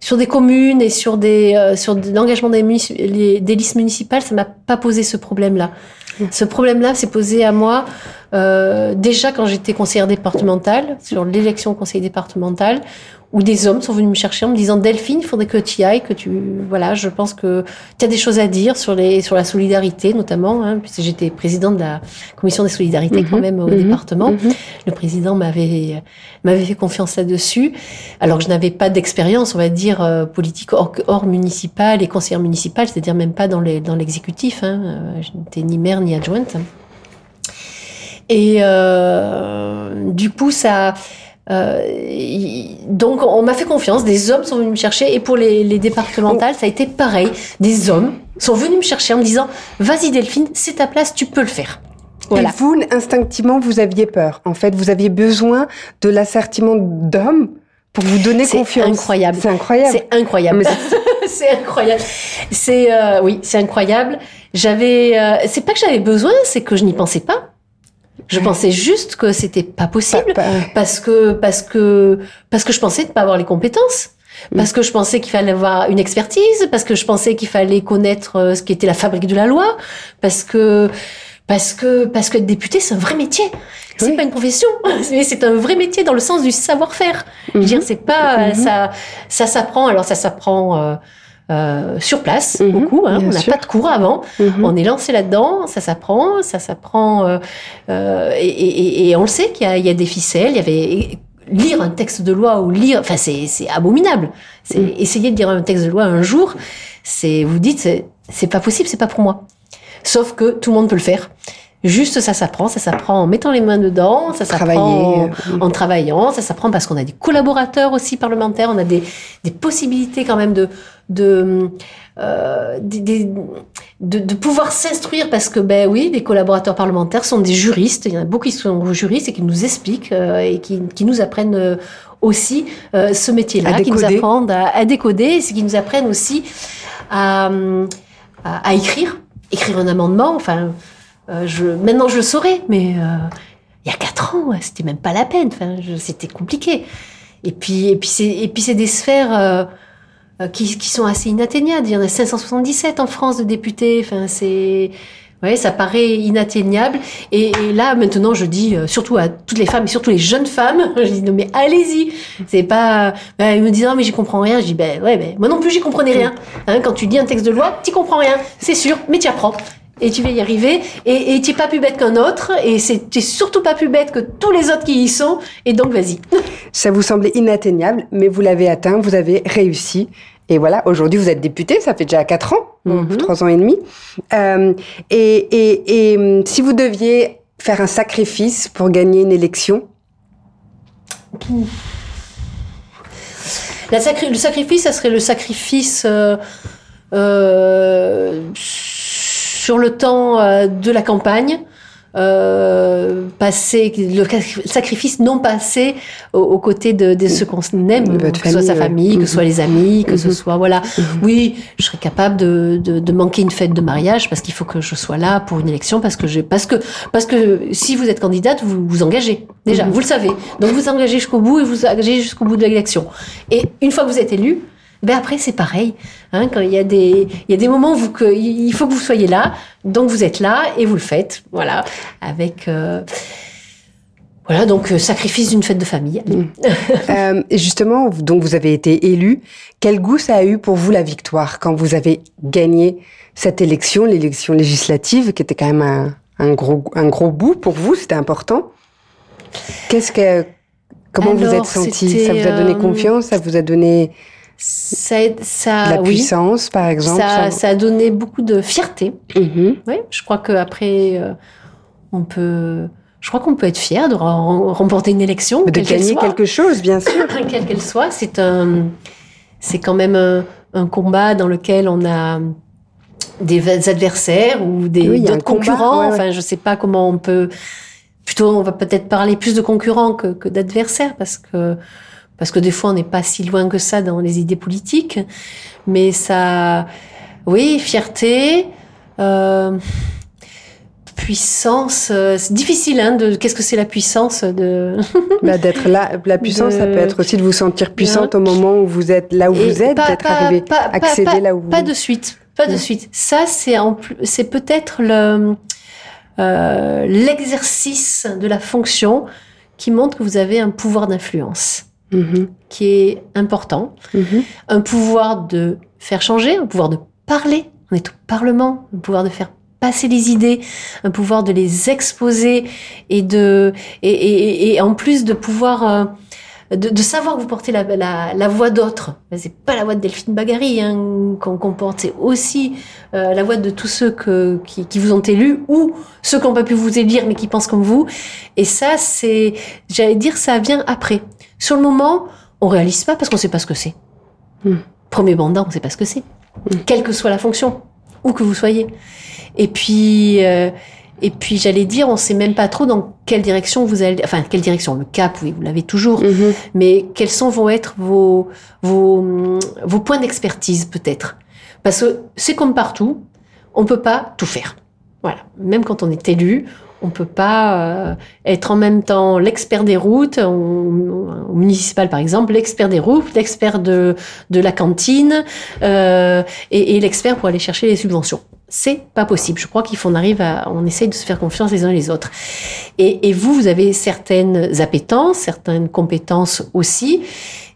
sur des communes et sur des euh, sur l'engagement des, des listes municipales, ça m'a pas posé ce problème-là. Ce problème-là s'est posé à moi euh, déjà quand j'étais conseillère départementale sur l'élection conseiller départemental où des hommes sont venus me chercher en me disant Delphine, il faudrait que tu y ailles, que tu voilà, je pense que tu as des choses à dire sur les sur la solidarité notamment, hein, puisque j'étais présidente de la commission des solidarités quand mhm. même au mhm. département. Mhm. Le président m'avait m'avait fait confiance là-dessus, alors que je n'avais pas d'expérience, on va dire euh, politique hors, hors municipal et conseillère municipale, c'est-à-dire même pas dans les dans l'exécutif. Hein, euh, je n'étais ni maire ni adjointe. Et euh, du coup, ça euh, donc on m'a fait confiance, des hommes sont venus me chercher et pour les, les départementales ça a été pareil, des hommes sont venus me chercher en me disant vas-y Delphine, c'est ta place, tu peux le faire. Voilà. Et vous, instinctivement, vous aviez peur. En fait, vous aviez besoin de l'assertiment d'hommes pour vous donner confiance. Incroyable. C'est incroyable. C'est incroyable. c'est incroyable. C'est euh, oui, c'est incroyable. J'avais, euh, c'est pas que j'avais besoin, c'est que je n'y pensais pas. Je pensais juste que c'était pas possible parce que parce que parce que je pensais ne pas avoir les compétences. Mm. Parce que je pensais qu'il fallait avoir une expertise, parce que je pensais qu'il fallait connaître euh, ce qui était la fabrique de la loi, parce que parce que parce que être député, c'est un vrai métier. C'est pas une profession, c'est un vrai métier dans le sens du savoir-faire. Je veux dire, mhm. c'est pas mhm. ça ça s'apprend. Alors ça s'apprend. Euh, euh, sur place, mhm. beaucoup. Hein, on n'a pas de cours avant. On est lancé là-dedans, ça s'apprend, ça s'apprend. Euh, euh, et, et, et, on le sait qu'il y, y, a des ficelles. Il y avait lire un texte de loi ou lire, enfin c'est abominable. C'est essayer de lire un texte de loi un jour, c'est vous dites c'est pas possible, c'est pas pour moi. Sauf que tout le monde peut le faire. Juste ça s'apprend, ça s'apprend en mettant les mains dedans, ça s'apprend en, travaillant, ça s'apprend parce qu'on a des collaborateurs aussi parlementaires, on a des, des possibilités quand même de de euh, de, de, pouvoir s'instruire parce que ben oui, les collaborateurs parlementaires sont des juristes, il y en a beaucoup qui sont juristes et qui nous expliquent euh, et qui, qui nous apprennent euh, aussi euh, ce métier-là, qui nous apprennent à, à décoder, c'est qui nous apprennent aussi à, à, à écrire, écrire un amendement, enfin euh, je, maintenant, je le saurais, mais euh, il y a quatre ans, c'était même pas la peine. Enfin, c'était compliqué. Et puis, et puis, c'est, et des sphères euh, qui, qui, sont assez inatteignables. Il y en a 577 en France de députés. Enfin, c'est, ouais, ça paraît inatteignable. Et, là, maintenant, je dis surtout à toutes les femmes, et surtout les jeunes femmes, je dis non mais allez-y. C'est pas. Ben, ils me disent non mais j'y comprends rien. Je dis ben ouais, ben moi non plus j'y comprenais rien. Hein, quand tu lis un texte de loi, tu comprends rien, c'est sûr, mais tu apprends et tu vas y arriver. Et tu n'es pas plus bête qu'un autre, et tu n'es surtout pas plus bête que tous les autres qui y sont, et donc vas-y. Ça vous semblait inatteignable, mais vous l'avez atteint, vous avez réussi. Et voilà, aujourd'hui vous êtes député, ça fait déjà 4 ans, trois 3 ans et demi. Euh, et, et, et hum, si vous deviez faire un sacrifice pour gagner une élection? La sacri Le sacrifice, ça serait le sacrifice... Euh, euh, sur le temps euh, de la campagne, euh, passer le sacrifice non passé aux, côtés de, de ceux qu'on aime, que ce soit sa famille, que ce soit les amis, que ce mhm. soit voilà. Mhm. Oui, je serais capable de, de, de, manquer une fête de mariage parce qu'il faut que je sois là pour une élection parce que j'ai parce que parce que si vous êtes candidate, vous vous engagez déjà, mhm. vous le savez. Donc vous engagez jusqu'au bout et vous engagez jusqu'au bout de l'élection. Et une fois que vous êtes élu, ben après c'est pareil. Hein, quand il y a des il y a des moments où vous, que, il faut que vous soyez là, donc vous êtes là et vous le faites, voilà, avec. Euh, voilà, donc euh, sacrifice d'une fête de famille. Mm. euh, justement, donc vous avez été élu. Quel goût ça a eu pour vous la victoire quand vous avez gagné cette élection, l'élection législative, qui était quand même un, un gros un gros bout pour vous, c'était important? Qu'est-ce que comment vous êtes senti Ça vous a donné euh, confiance? Ça vous a donné ça, ça, la puissance, par exemple. Ça, ça, a donné beaucoup de fierté. Mm-hmm. Oui, je crois qu'après, euh, on peut. Je crois qu'on peut être fier de remporter une élection. De gagner quelque chose, bien sûr. quelle qu'elle soit. C'est un, c'est quand même un, combat dans lequel on a des adversaires ou des d'autres concurrents. Enfin, je sais pas comment on peut. Plutôt, on va peut-être parler plus de concurrents que, que d'adversaires parce que parce que des fois on n'est pas si loin que ça dans les idées politiques, mais ça, oui, fierté, euh, puissance, euh, c'est difficile, hein, de, qu'est-ce que c'est la puissance de... bah, d'être là, la puissance, ça peut être aussi de vous sentir puissante au moment où vous êtes là où vous êtes, d'être arrivé, accéder là où vous... Pas de suite, pas de suite. Ça, c'est en plus, c'est peut-être le, euh, l'exercice de la fonction qui montre que vous avez un pouvoir d'influence. Mm-hmm. qui est important. Mm-hmm. Un pouvoir de faire changer, un pouvoir de parler. On est au Parlement, un pouvoir de faire passer les idées, un pouvoir de les exposer et de et, et, et en plus de pouvoir euh, de, de, savoir que vous portez la, la, la voix d'autres. C'est pas la voix de Delphine Bagary hein, qu'on porte, c'est aussi euh, la voix de tous ceux que, qui, qui, vous ont élu ou ceux qui n'ont pas pu vous élire mais qui pensent comme vous. Et ça, c'est, j'allais dire, ça vient après. Sur le moment, on réalise pas parce qu'on sait pas ce que c'est. Hmm. Premier mandat, on sait pas ce que c'est. Hmm. Quelle que soit la fonction, où que vous soyez. Et puis, euh, et puis j'allais dire, on sait même pas trop dans quelle direction vous allez, enfin quelle direction, le cap, oui, vous l'avez toujours, hmm. mais quels sont vont être vos vos vos points d'expertise peut-être, parce que c'est comme partout, on peut pas tout faire. Voilà, même quand on est élu, on peut pas euh, être en même temps l'expert des routes, au, municipal par exemple, l'expert des routes, l'expert de, de la cantine euh, et, et l'expert pour aller chercher les subventions. c'est pas possible. Je crois qu'il faut on arrive à, on essaye de se faire confiance les uns les autres. Et, et vous, vous avez certaines appétences, certaines compétences aussi,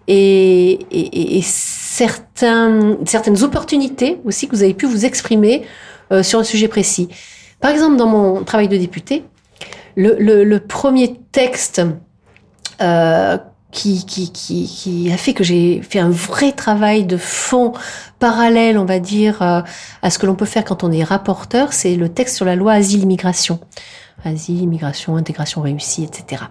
et, et, et certains, certaines opportunités aussi que vous avez pu vous exprimer euh, sur un sujet précis. Par exemple, dans mon travail de député, le, premier texte euh, qui, a fait que j'ai fait un vrai travail de fond parallèle, on va dire, euh, à ce que l'on peut faire quand on est rapporteur, c'est le texte sur la loi asile-immigration. Asile, immigration, intégration réussie, etc.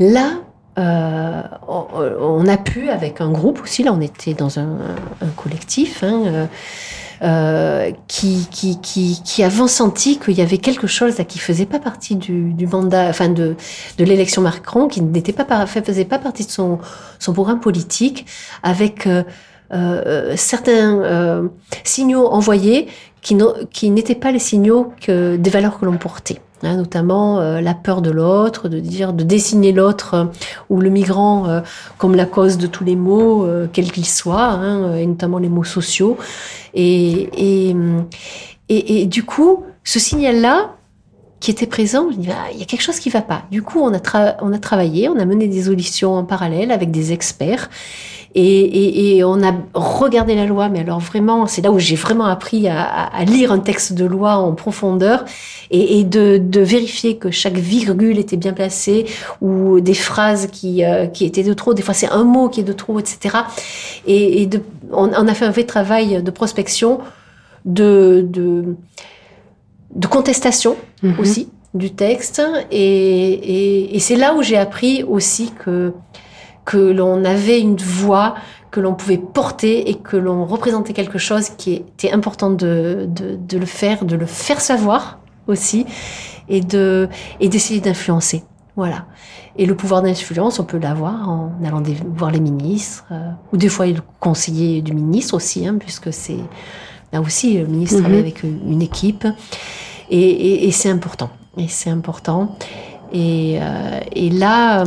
Là, euh, on a pu, avec un groupe aussi, là on était dans un, un collectif, hein, qui, qui, qui, qui avons senti qu'il y avait quelque chose là, qui faisait pas partie du, du mandat, enfin de, de l'élection Macron, qui n'était pas faisait pas partie de son, son programme politique, avec euh, euh, certains euh, signaux envoyés qui n'étaient pas les signaux que, des valeurs que l'on portait. Hein, notamment euh, la peur de l'autre, de dire, de dessiner l'autre euh, ou le migrant euh, comme la cause de tous les maux, quels qu'ils soient, hein, et notamment les maux sociaux. Et, et, et, et du coup, ce signal-là, qui était présent, je dis, ah, il y a quelque chose qui va pas. Du coup, on a, travaillé, on a mené des auditions en parallèle avec des experts. Et, on a regardé la loi, mais alors vraiment, c'est là où j'ai vraiment appris à, lire un texte de loi en profondeur et, de, vérifier que chaque virgule était bien placée ou des phrases qui, euh, qui étaient de trop. Des fois, c'est un mot qui est de trop, etc. Et, on, on, a fait un vrai travail de prospection, de, de, de contestation -hmm. aussi du texte. Et, et c'est là où j'ai appris aussi que que l'on avait une voix, que l'on pouvait porter et que l'on représentait quelque chose qui était important de, de, de, le faire, de le faire savoir aussi et de et d'essayer d'influencer. Voilà. Et le pouvoir d'influence, on peut l'avoir en allant voir les ministres euh, ou des fois le conseiller du ministre aussi, hein, puisque c'est là aussi le ministre travaille avec une équipe et, et, et c'est important. Et c'est important. Et, euh, et là.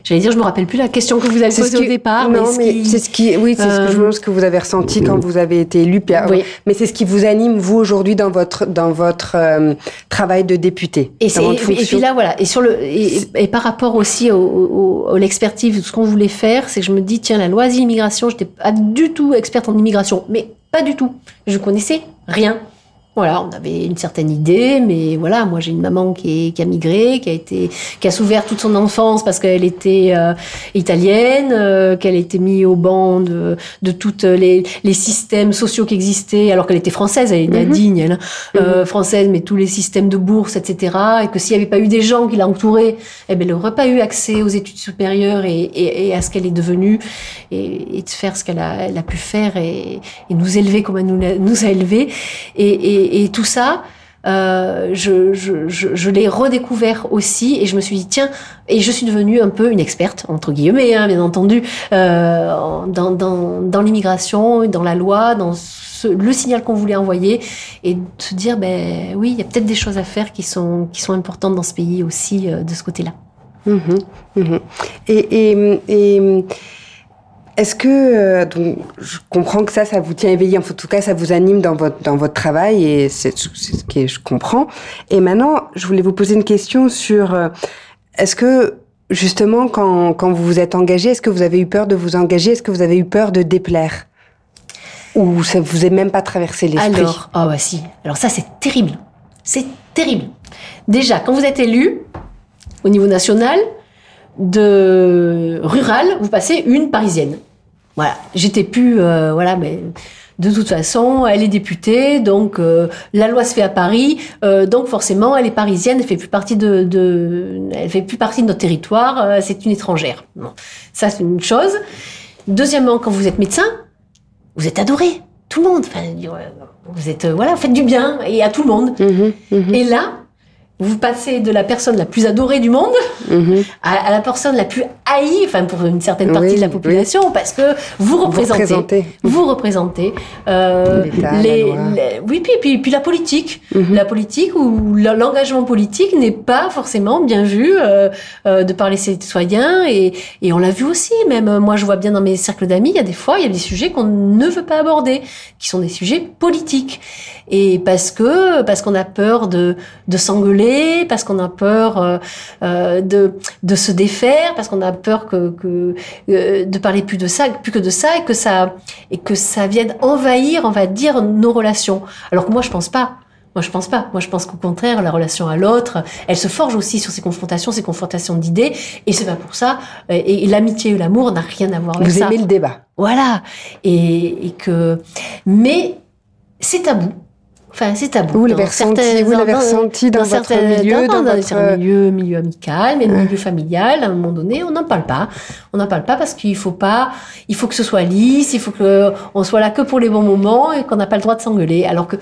Euh, J'allais dire, je me rappelle plus la question que vous avez posée au départ. Non, mais, c'est ce qui, oui, c'est euh... ce que je pense que vous avez ressenti quand vous avez été élu. Oui. Mais c'est ce qui vous anime vous aujourd'hui dans votre dans votre euh, travail de député. Et, et, et, puis là, voilà. Et sur le et, et par rapport aussi au, au, au l'expertise de ce qu'on voulait faire, c'est que je me dis tiens, la loi immigration, j'étais pas du tout experte en immigration, mais pas du tout. Je connaissais rien. Voilà, on avait une certaine idée, mais voilà, moi j'ai une maman qui, est, qui a migré, qui a été, qui a souffert toute son enfance parce qu'elle était euh, italienne, euh, qu'elle était mise au banc de, de tous les, les, systèmes sociaux qui existaient, alors qu'elle était française, elle est mm -hmm. digne, elle, euh, mm -hmm. française, mais tous les systèmes de bourse, etc. Et que s'il n'y avait pas eu des gens qui l'entouraient, eh ben, elle n'aurait pas eu accès aux études supérieures et, et, et à ce qu'elle est devenue et, et, de faire ce qu'elle a, elle a pu faire et, nous élever comme elle nous, nous a élevés. et et, tout ça, euh, je, l'ai redécouvert aussi et je me suis dit tiens et je suis devenue un peu une experte entre guillemets hein, bien entendu euh, dans, l'immigration dans la loi dans le signal qu'on voulait envoyer et de se dire ben oui il y a peut-être des choses à faire qui sont qui sont importantes dans ce pays aussi euh, de ce côté là mmh, mmh. et est-ce que euh, donc je comprends que ça, ça vous tient éveillé, en tout cas, ça vous anime dans votre dans votre travail et c'est ce que je comprends. Et maintenant, je voulais vous poser une question sur euh, est-ce que justement quand quand vous vous êtes engagé, est-ce que vous avez eu peur de vous engager, est-ce que vous avez eu peur de déplaire? Ou ça vous est même pas traversé l'esprit? Alors, oh bah si. Alors ça c'est terrible, c'est terrible. Déjà, quand vous êtes élu au niveau national, de rural, vous passez une parisienne. Voilà, j'étais plus, euh, voilà, mais de toute façon, elle est députée, donc euh, la loi se fait à Paris, euh, donc forcément, elle est parisienne, elle fait plus partie de, de elle fait plus partie de notre territoire, euh, c'est une étrangère. Bon, ça c'est une chose. Deuxièmement, quand vous êtes médecin, vous êtes adoré, tout le monde. Enfin, vous êtes, voilà, faites du bien et à tout le monde. Mmh, mmh. Et là, vous passez de la personne la plus adorée du monde mhm. à, la personne la plus haïe, enfin pour une certaine partie de la population, parce que vous représentez, vous représentez, euh, les, oui, puis, puis, puis la politique, mhm. la politique où l'engagement politique n'est pas forcément bien vu euh, euh, de par les citoyens et, et on l'a vu aussi. Même moi, je vois bien dans mes cercles d'amis, il y a des fois, il y a des sujets qu'on ne veut pas aborder, qui sont des sujets politiques, et parce que parce qu'on a peur de de s'engueuler parce qu'on a peur euh, euh, de, de se défaire, parce qu'on a peur que, que euh, de parler plus de ça, plus que de ça, et que ça et que ça vienne envahir, on va dire, nos relations. Alors que moi, je pense pas. Moi, je pense pas. Moi, je pense qu'au contraire, la relation à l'autre, elle se forge aussi sur ces confrontations, ces confrontations d'idées. Et c'est pas pour ça. Et, l'amitié et l'amour n'a rien à voir avec ça. Vous aimez le débat. Voilà. Et, et que, mais c'est tabou. Enfin, c'est tabou. Vous l'avez ressenti, vous l'avez ressenti dans, votre milieu, dans, dans, votre milieu, milieu amical, mais milieu familial. À un moment donné, on n'en parle pas. On n'en parle pas parce qu'il faut pas, il faut que ce soit lisse, il faut que on soit là que pour les bons moments et qu'on n'a pas le droit de s'engueuler. Alors que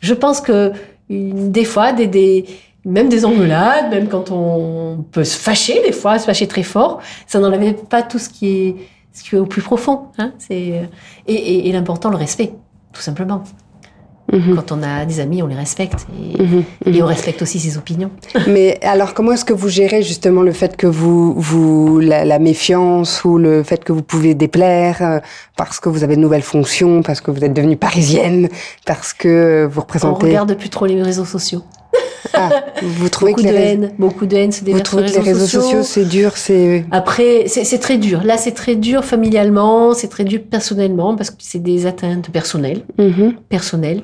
je pense que des fois, des, des même des engueulades, même quand on peut se fâcher des fois, se fâcher très fort, ça n'enlève pas tout ce qui est, ce qui est au plus profond. Hein. C'est et, et, et l'important, le respect, tout simplement. Mhm. Quand on a des amis, on les respecte et, mhm. Mhm. on respecte aussi ses opinions. Mais alors, comment est-ce que vous gérez justement le fait que vous, vous la, méfiance ou le fait que vous pouvez déplaire euh, parce que vous avez de nouvelles fonctions, parce que vous êtes devenue parisienne, parce que vous représentez. On regarde plus trop les réseaux sociaux. Ah, vous trouvez beaucoup que de haine, beaucoup de haine se que les réseaux sociaux, c'est dur, c'est. Après, c'est très dur. Là, c'est très dur familialement, c'est très dur personnellement parce que c'est des atteintes personnelles, mm-hmm. personnelles,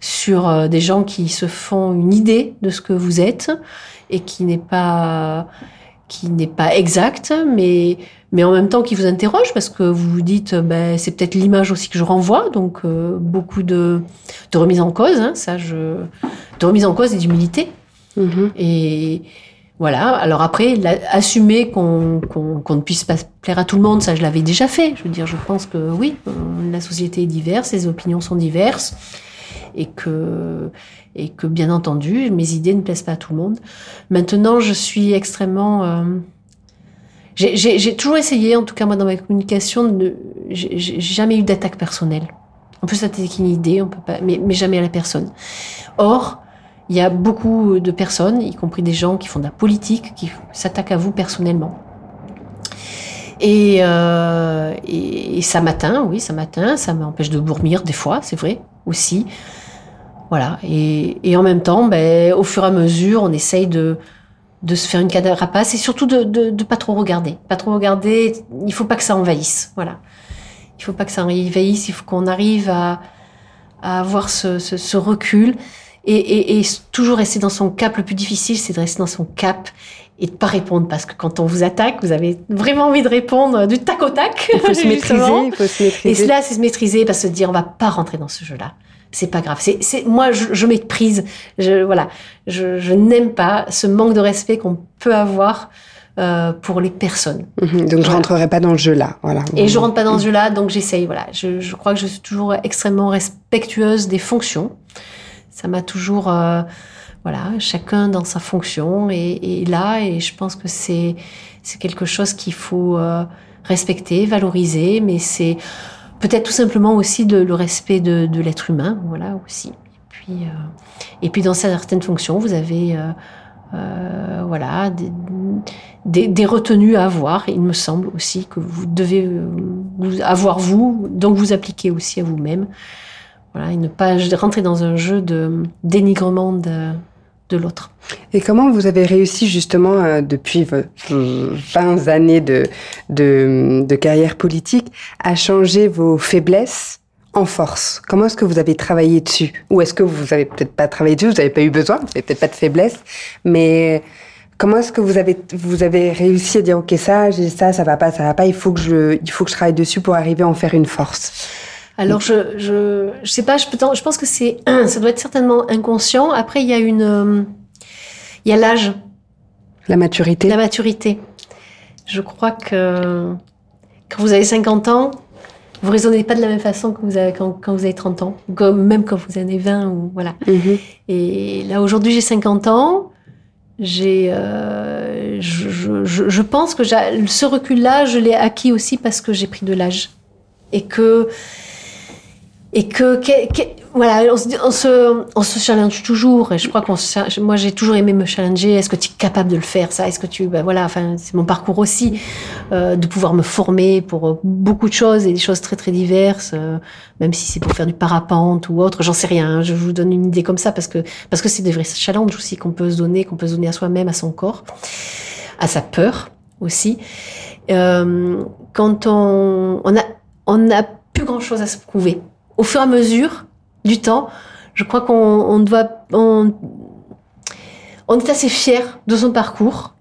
sur euh, des gens qui se font une idée de ce que vous êtes et qui n'est pas qui n'est pas exact, mais mais en même temps qui vous interroge parce que vous vous dites ben c'est peut-être l'image aussi que je renvoie donc euh, beaucoup de de remise en cause hein, ça je de remise en cause et d'humilité mm-hmm. et voilà alors après assumer qu'on ne puisse pas plaire à tout le monde ça je l'avais déjà fait je veux dire je pense que oui euh, la société est diverse les opinions sont diverses et que et que bien entendu mes idées ne plaisent pas à tout le monde. Maintenant, je suis extrêmement euh, j'ai toujours essayé, en tout cas moi dans ma communication, de j'ai jamais eu d'attaque personnelle. On peut s'attaquer une idée, on peut pas, mais, mais jamais à la personne. Or, il y a beaucoup de personnes, y compris des gens qui font de la politique, qui s'attaquent à vous personnellement. Et, euh, ça m'atteint, oui, ça m'atteint, ça m'empêche de dormir des fois, c'est vrai aussi. Voilà. Et, et, en même temps, ben, au fur et à mesure, on essaye de, de se faire une carapace et surtout de, de, de, pas trop regarder. Pas trop regarder. Il faut pas que ça envahisse. Voilà. Il faut pas que ça envahisse. Il faut qu'on arrive à, à avoir ce, ce, ce recul et, et, et, toujours rester dans son cap. Le plus difficile, c'est de rester dans son cap et de pas répondre parce que quand on vous attaque, vous avez vraiment envie de répondre du tac au tac. Il faut se maîtriser. Il faut se maîtriser. Et cela, c'est se maîtriser parce se dire on va pas rentrer dans ce jeu-là c'est pas grave. C'est, c'est, moi, je, je méprise. Je, voilà, je, je n'aime pas ce manque de respect qu'on peut avoir euh, pour les personnes. Mhm. donc je rentrerai pas dans le jeu là, voilà. Et je rentre pas dans ce jeu là, donc j'essaye. Voilà, je, je, crois que je suis toujours extrêmement respectueuse des fonctions. Ça m'a toujours, euh, voilà, chacun dans sa fonction et, et, là, et je pense que c'est c'est quelque chose qu'il faut euh, respecter, valoriser, mais c'est peut-être tout simplement aussi de, le respect de, l'être humain, voilà aussi. Et puis, euh, et puis dans certaines fonctions, vous avez euh, euh, voilà des, des, retenues à avoir. Il me semble aussi que vous devez avoir vous, donc vous appliquer aussi à vous-même. Voilà, et ne pas rentrer dans un jeu de dénigrement de, l'autre. Et comment vous avez réussi justement euh, depuis vos 20 années de, de, carrière politique à changer vos faiblesses en force? Comment est-ce que vous avez travaillé dessus? Ou est-ce que vous avez peut-être pas travaillé dessus, vous n'avez pas eu besoin, vous n'avez peut-être pas de faiblesse, mais comment est-ce que vous avez, vous avez réussi à dire ok ça, ça, ça va pas, ça va pas, il faut que je, il faut que je travaille dessus pour arriver à en faire une force? Alors je, je je sais pas, je, peux, je pense que c'est ça doit être certainement inconscient. Après il y a une euh, il y a l'âge. La maturité. La maturité. Je crois que quand vous avez 50 ans, vous raisonnez pas de la même façon que vous avez quand, quand vous avez 30 ans, comme, même quand vous en avez 20 ou voilà. Mhm. Et là aujourd'hui j'ai 50 ans, j'ai, euh, je, je, je, pense que ce recul-là, je l'ai acquis aussi parce que j'ai pris de l'âge et que et que, voilà, on se, on se, challenge toujours. Et je crois qu'on, moi, j'ai toujours aimé me challenger. Est-ce que tu es capable de le faire ça? Est-ce que tu, ben voilà, enfin, c'est mon parcours aussi euh, de pouvoir me former pour euh, beaucoup de choses et des choses très très diverses, euh, même si c'est pour faire du parapente ou autre. J'en sais rien. Hein. je vous donne une idée comme ça parce que parce que c'est des vrais challenges aussi qu'on peut se donner, qu'on peut se donner à soi-même, à son corps, à sa peur aussi. Euh, quand on, on a, on n'a plus grand chose à se prouver au fur et à mesure du temps, je crois qu'on doit, on, est assez fier de son parcours.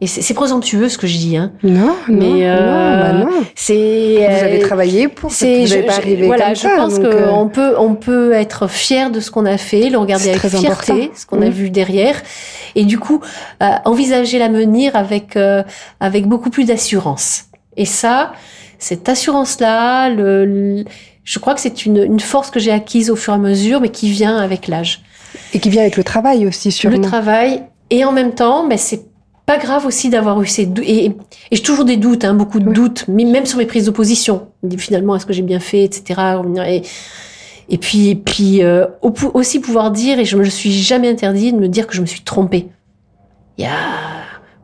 Et c'est présomptueux ce que je dis, hein. Non, mais non, euh, bah non. C'est. Vous avez euh, travaillé pour. C'est. Vous pas arrivé Voilà, je pense qu'on euh, peut, on peut être fier de ce qu'on a fait, le regarder avec fierté, ce qu'on a mmh. vu derrière, et du coup envisager l'avenir avec avec beaucoup plus d'assurance. Et ça, cette assurance-là, le, je crois que c'est une, une, force que j'ai acquise au fur et à mesure, mais qui vient avec l'âge. Et qui vient avec le travail aussi, sûrement. Le travail. Et en même temps, mais c'est pas grave aussi d'avoir eu ces doutes. Et, et j'ai toujours des doutes, hein, beaucoup de doutes, même sur mes prises de position. Finalement, est-ce que j'ai bien fait, etc. Et, et puis, et puis euh, aussi pouvoir dire, et je me suis jamais interdit de me dire que je me suis trompée. Il y a,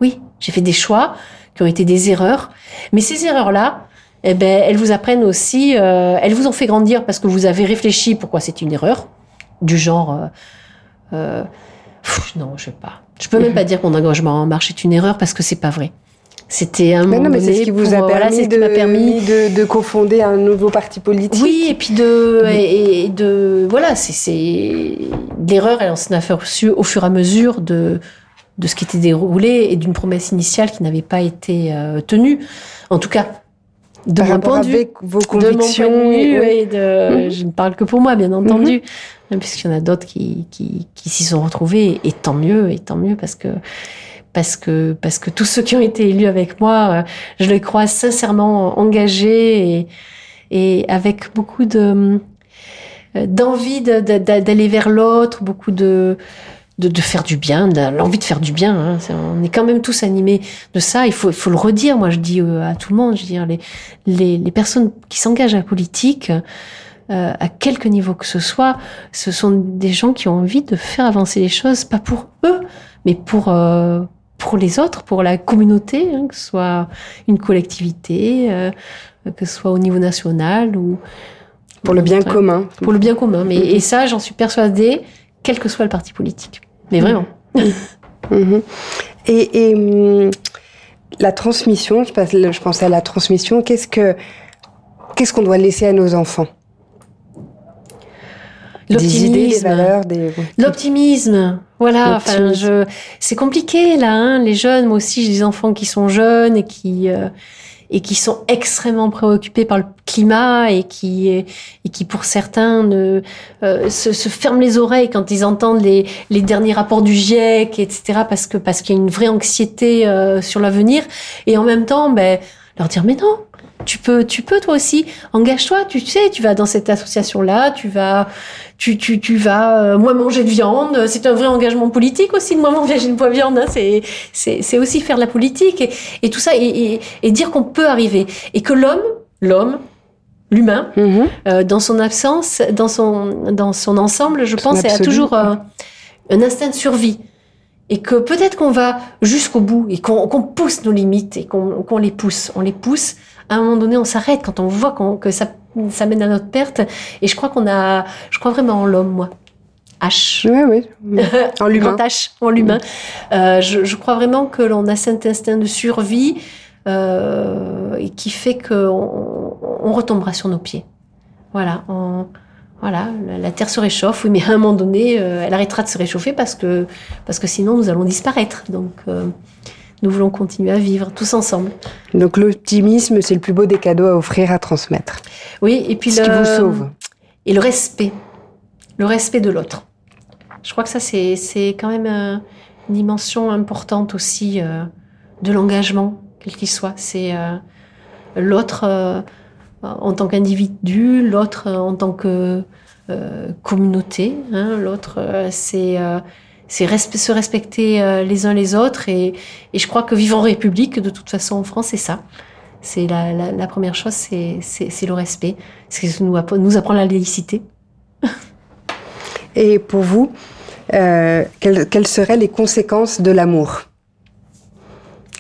oui, j'ai fait des choix qui ont été des erreurs, mais ces erreurs-là, eh ben, elles vous apprennent aussi, euh, elles vous ont fait grandir parce que vous avez réfléchi pourquoi c'est une erreur, du genre, euh, euh non, je sais pas. Je peux même pas dire que mon engagement en marche est une erreur parce que c'est pas vrai. C'était un moment non, mais c'est ce qui vous a permis, de, permis de, de, confonder un nouveau parti politique. Oui, et puis de, et, de, voilà, c'est, l'erreur, elle s'en a aperçue au fur et à mesure de, de ce qui était déroulé et d'une promesse initiale qui n'avait pas été euh, tenue. En tout cas, de mon de vue, vos convictions. De oui. de, mhm. je ne parle que pour moi, bien entendu, mhm. puisqu'il y en a d'autres qui, qui, qui s'y sont retrouvés, et tant mieux, et tant mieux, parce que parce que parce que tous ceux qui ont été élus avec moi, euh, je les crois sincèrement engagés et, et avec beaucoup de euh, d'envie d'aller vers l'autre, beaucoup de de, de, faire du bien, l'envie de faire du bien. Hein. On est quand même tous animés de ça. Il faut, il faut le redire. Moi, je dis euh, à tout le monde, je veux dire, les, les, les personnes qui s'engagent à la politique, euh, à quelque niveau que ce soit, ce sont des gens qui ont envie de faire avancer les choses, pas pour eux, mais pour euh, pour les autres, pour la communauté, hein, que ce soit une collectivité, euh, que ce soit au niveau national ou pour le bien commun. Pour le bien commun. Mais et ça, j'en suis persuadée quel que soit le parti politique. Mais vraiment. Mhm. Et, et hum, la transmission, je pense, je pense à la transmission, qu'est-ce que qu'est-ce qu'on doit laisser à nos enfants? L'optimisme. Des... L'optimisme. Voilà. Enfin, je. C'est compliqué là. Hein. Les jeunes, moi aussi, j'ai des enfants qui sont jeunes et qui euh, et qui sont extrêmement préoccupés par le climat et qui et qui pour certains ne euh, se, se, ferment les oreilles quand ils entendent les, les derniers rapports du GIEC etc parce que parce qu'il y a une vraie anxiété euh, sur l'avenir. Et en même temps ben leur dire mais non tu peux, tu peux toi aussi. Engage-toi, tu sais, tu vas dans cette association-là, tu vas, tu, tu, tu vas euh, moins manger de viande. C'est un vrai engagement politique aussi de moins manger de viande. Hein. C'est, c'est, c'est aussi faire de la politique et, et tout ça et, et, et dire qu'on peut arriver et que l'homme, l'homme, l'humain, mm-hmm. euh, dans son absence, dans son, dans son ensemble, je pense, a toujours euh, un instinct de survie et que peut-être qu'on va jusqu'au bout et qu'on qu'on pousse nos limites et qu'on qu'on les pousse, on les pousse à un moment donné, on s'arrête quand on voit que ça, ça mène à notre perte. Et je crois qu'on a, je crois vraiment en l'homme, moi. H. Oui, oui. En l'humain. H, en l'humain. Euh, je, je, crois vraiment que l'on a cet instinct de survie euh, et qui fait qu'on on retombera sur nos pieds. Voilà. On, voilà, la, Terre se réchauffe, oui, mais à un moment donné, euh, elle arrêtera de se réchauffer parce que, parce que sinon nous allons disparaître. Donc, nous voulons continuer à vivre tous ensemble. Donc l'optimisme, c'est le plus beau des cadeaux à offrir, à transmettre. Oui, et puis ce qui vous sauve. Et le respect, le respect de l'autre. Je crois que ça, c'est quand même euh, une dimension importante aussi euh, de l'engagement, quel qu'il soit. C'est euh, l'autre en tant qu'individu, l'autre en tant que communauté. Hein, l'autre, c'est c'est se respecter euh, les uns les autres. Et, et, je crois que vivre en République, de toute façon, en France, c'est ça. C'est la, la, première chose, c'est le respect. C'est ce nous, nous apprend la laïcité. et pour vous, euh, quelles, quelles seraient les conséquences de l'amour?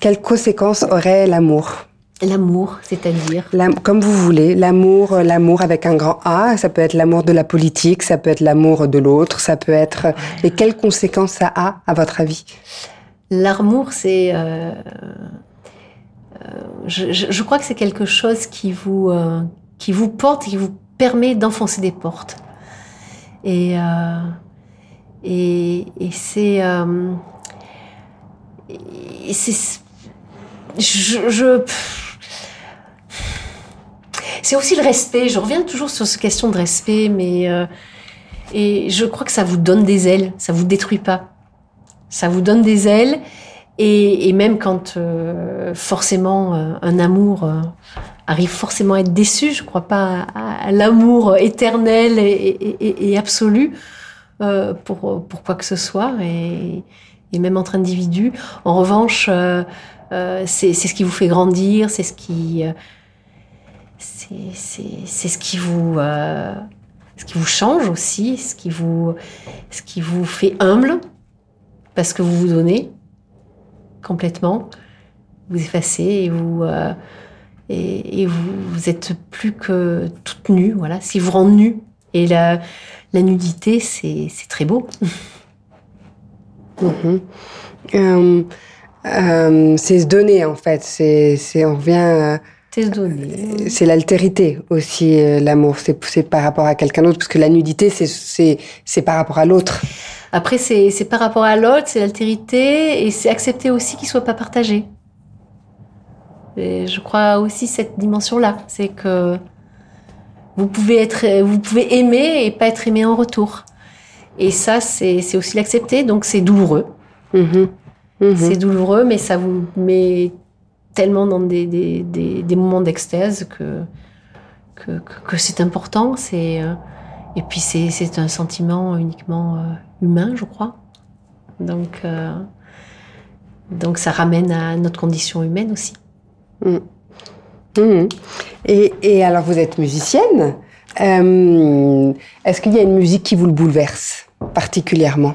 Quelles conséquences aurait l'amour? L'amour, c'est-à-dire Comme vous voulez, l'amour, euh, l'amour avec un grand A, ça peut être l'amour de la politique, ça peut être l'amour de l'autre, ça peut être... Et quelles conséquences ça a, à votre avis? L'amour, c'est... Euh, euh, je, je, crois que c'est quelque chose qui vous, euh, qui vous porte, qui vous permet d'enfoncer des portes. Et, euh, et, et c'est... c'est... Je... je c'est aussi le respect. Je reviens toujours sur cette question de respect, mais euh, et je crois que ça vous donne des ailes, ça vous détruit pas. Ça vous donne des ailes, et, et même quand euh, forcément euh, un amour euh, arrive forcément à être déçu, je crois pas à, l'amour éternel et, absolu euh, pour, pour quoi que ce soit, et, et même entre individus. En revanche, c'est ce qui vous fait grandir, c'est ce qui c'est ce qui vous euh, ce qui vous change aussi, ce qui vous ce qui vous fait humble parce que vous vous donnez complètement, vous effacez et vous euh, et, vous, vous êtes plus que toute nue, voilà, si vous rend nu et la la nudité c'est très beau. -hmm. euh, euh, c'est se donner en fait, c'est on revient c'est l'altérité aussi, euh, l'amour. C'est par rapport à quelqu'un d'autre, parce que la nudité, c'est par rapport à l'autre. Après, c'est par rapport à l'autre, c'est l'altérité, et c'est accepter aussi qu'il soit pas partagé. Et je crois aussi cette dimension-là, c'est que vous pouvez être, vous pouvez aimer et pas être aimé en retour. Et ça, c'est aussi l'accepter, donc c'est douloureux. Mm-hmm. Mm-hmm. C'est douloureux, mais ça vous met tellement dans des, des, des, des moments d'extase que, que, que c'est important. C'est, euh, et puis c'est un sentiment uniquement euh, humain, je crois. Donc, euh, donc ça ramène à notre condition humaine aussi. Mmh. Mmh. Et, et, alors vous êtes musicienne. Est-ce qu'il y a une musique qui vous le bouleverse particulièrement?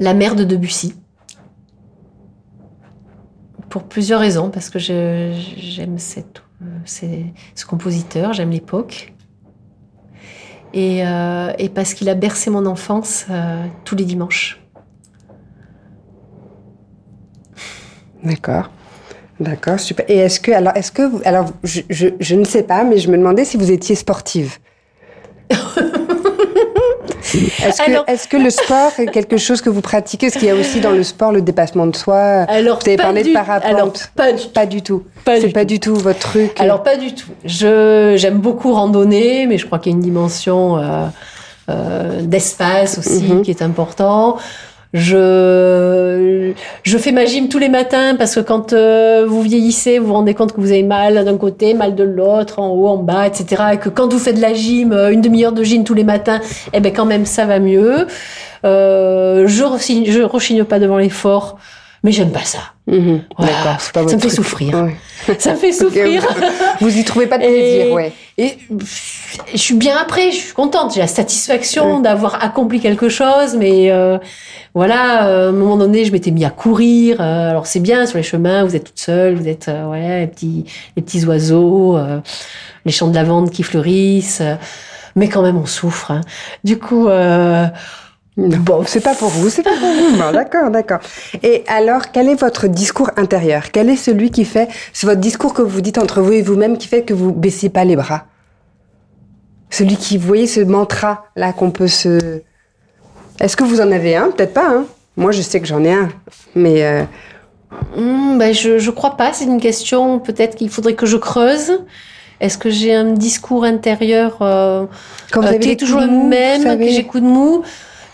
La mère de Debussy pour plusieurs raisons, parce que j'aime ce compositeur, j'aime l'époque. Et, euh, et, parce qu'il a bercé mon enfance euh, tous les dimanches. D'accord. D'accord, super. Et est-ce que, alors, est-ce que vous, alors, je, je, je, ne sais pas, mais je me demandais si vous étiez sportive. Est-ce que, est que, le sport est quelque chose que vous pratiquez? Est-ce qu'il y a aussi dans le sport le dépassement de soi? Alors, Vous avez parlé de parapente. pas du, pas du tout. C'est pas du tout votre truc. Alors pas du tout. Je j'aime beaucoup randonner, mais je crois qu'il y a une dimension euh, euh, d'espace aussi mm -hmm. qui est important. Je, fais ma gym tous les matins parce que quand euh, vous vieillissez, vous vous rendez compte que vous avez mal d'un côté, mal de l'autre, en haut, en bas, etc. Et que quand vous faites de la gym, euh, une demi-heure de gym tous les matins, eh ben quand même ça va mieux. Euh, je, je rechigne pas devant l'effort mais j'aime pas ça. Mmh, voilà. Ça me fait truc. souffrir. Ouais. Ça me fait souffrir. Okay, vous, y trouvez pas de plaisir, et, ouais. Et je suis bien après, je suis contente, j'ai la satisfaction ouais. d'avoir accompli quelque chose, mais euh, voilà, euh, à un moment donné, je m'étais mis à courir. Euh, alors c'est bien sur les chemins, vous êtes toute seule, vous êtes euh, ouais, les petits, les petits oiseaux, euh, les champs de lavande qui fleurissent, mais quand même on souffre. Hein. Du coup. Non. Bon, c'est pas pour vous, c'est pas pour vous. Bon, d'accord, d'accord. Et alors, quel est votre discours intérieur? Quel est celui qui fait, c'est votre discours que vous dites entre vous et vous-même qui fait que vous baissiez pas les bras? Celui qui, vous voyez, ce mantra là qu'on peut se. Est-ce que vous en avez un? Peut-être pas. Hein Moi, je sais que j'en ai un, mais. Euh... Mmh, ben, je je crois pas. C'est une question. Peut-être qu'il faudrait que je creuse. Est-ce que j'ai un discours intérieur euh, Quand vous avez euh, qui est toujours le même, que j'ai coup de mou?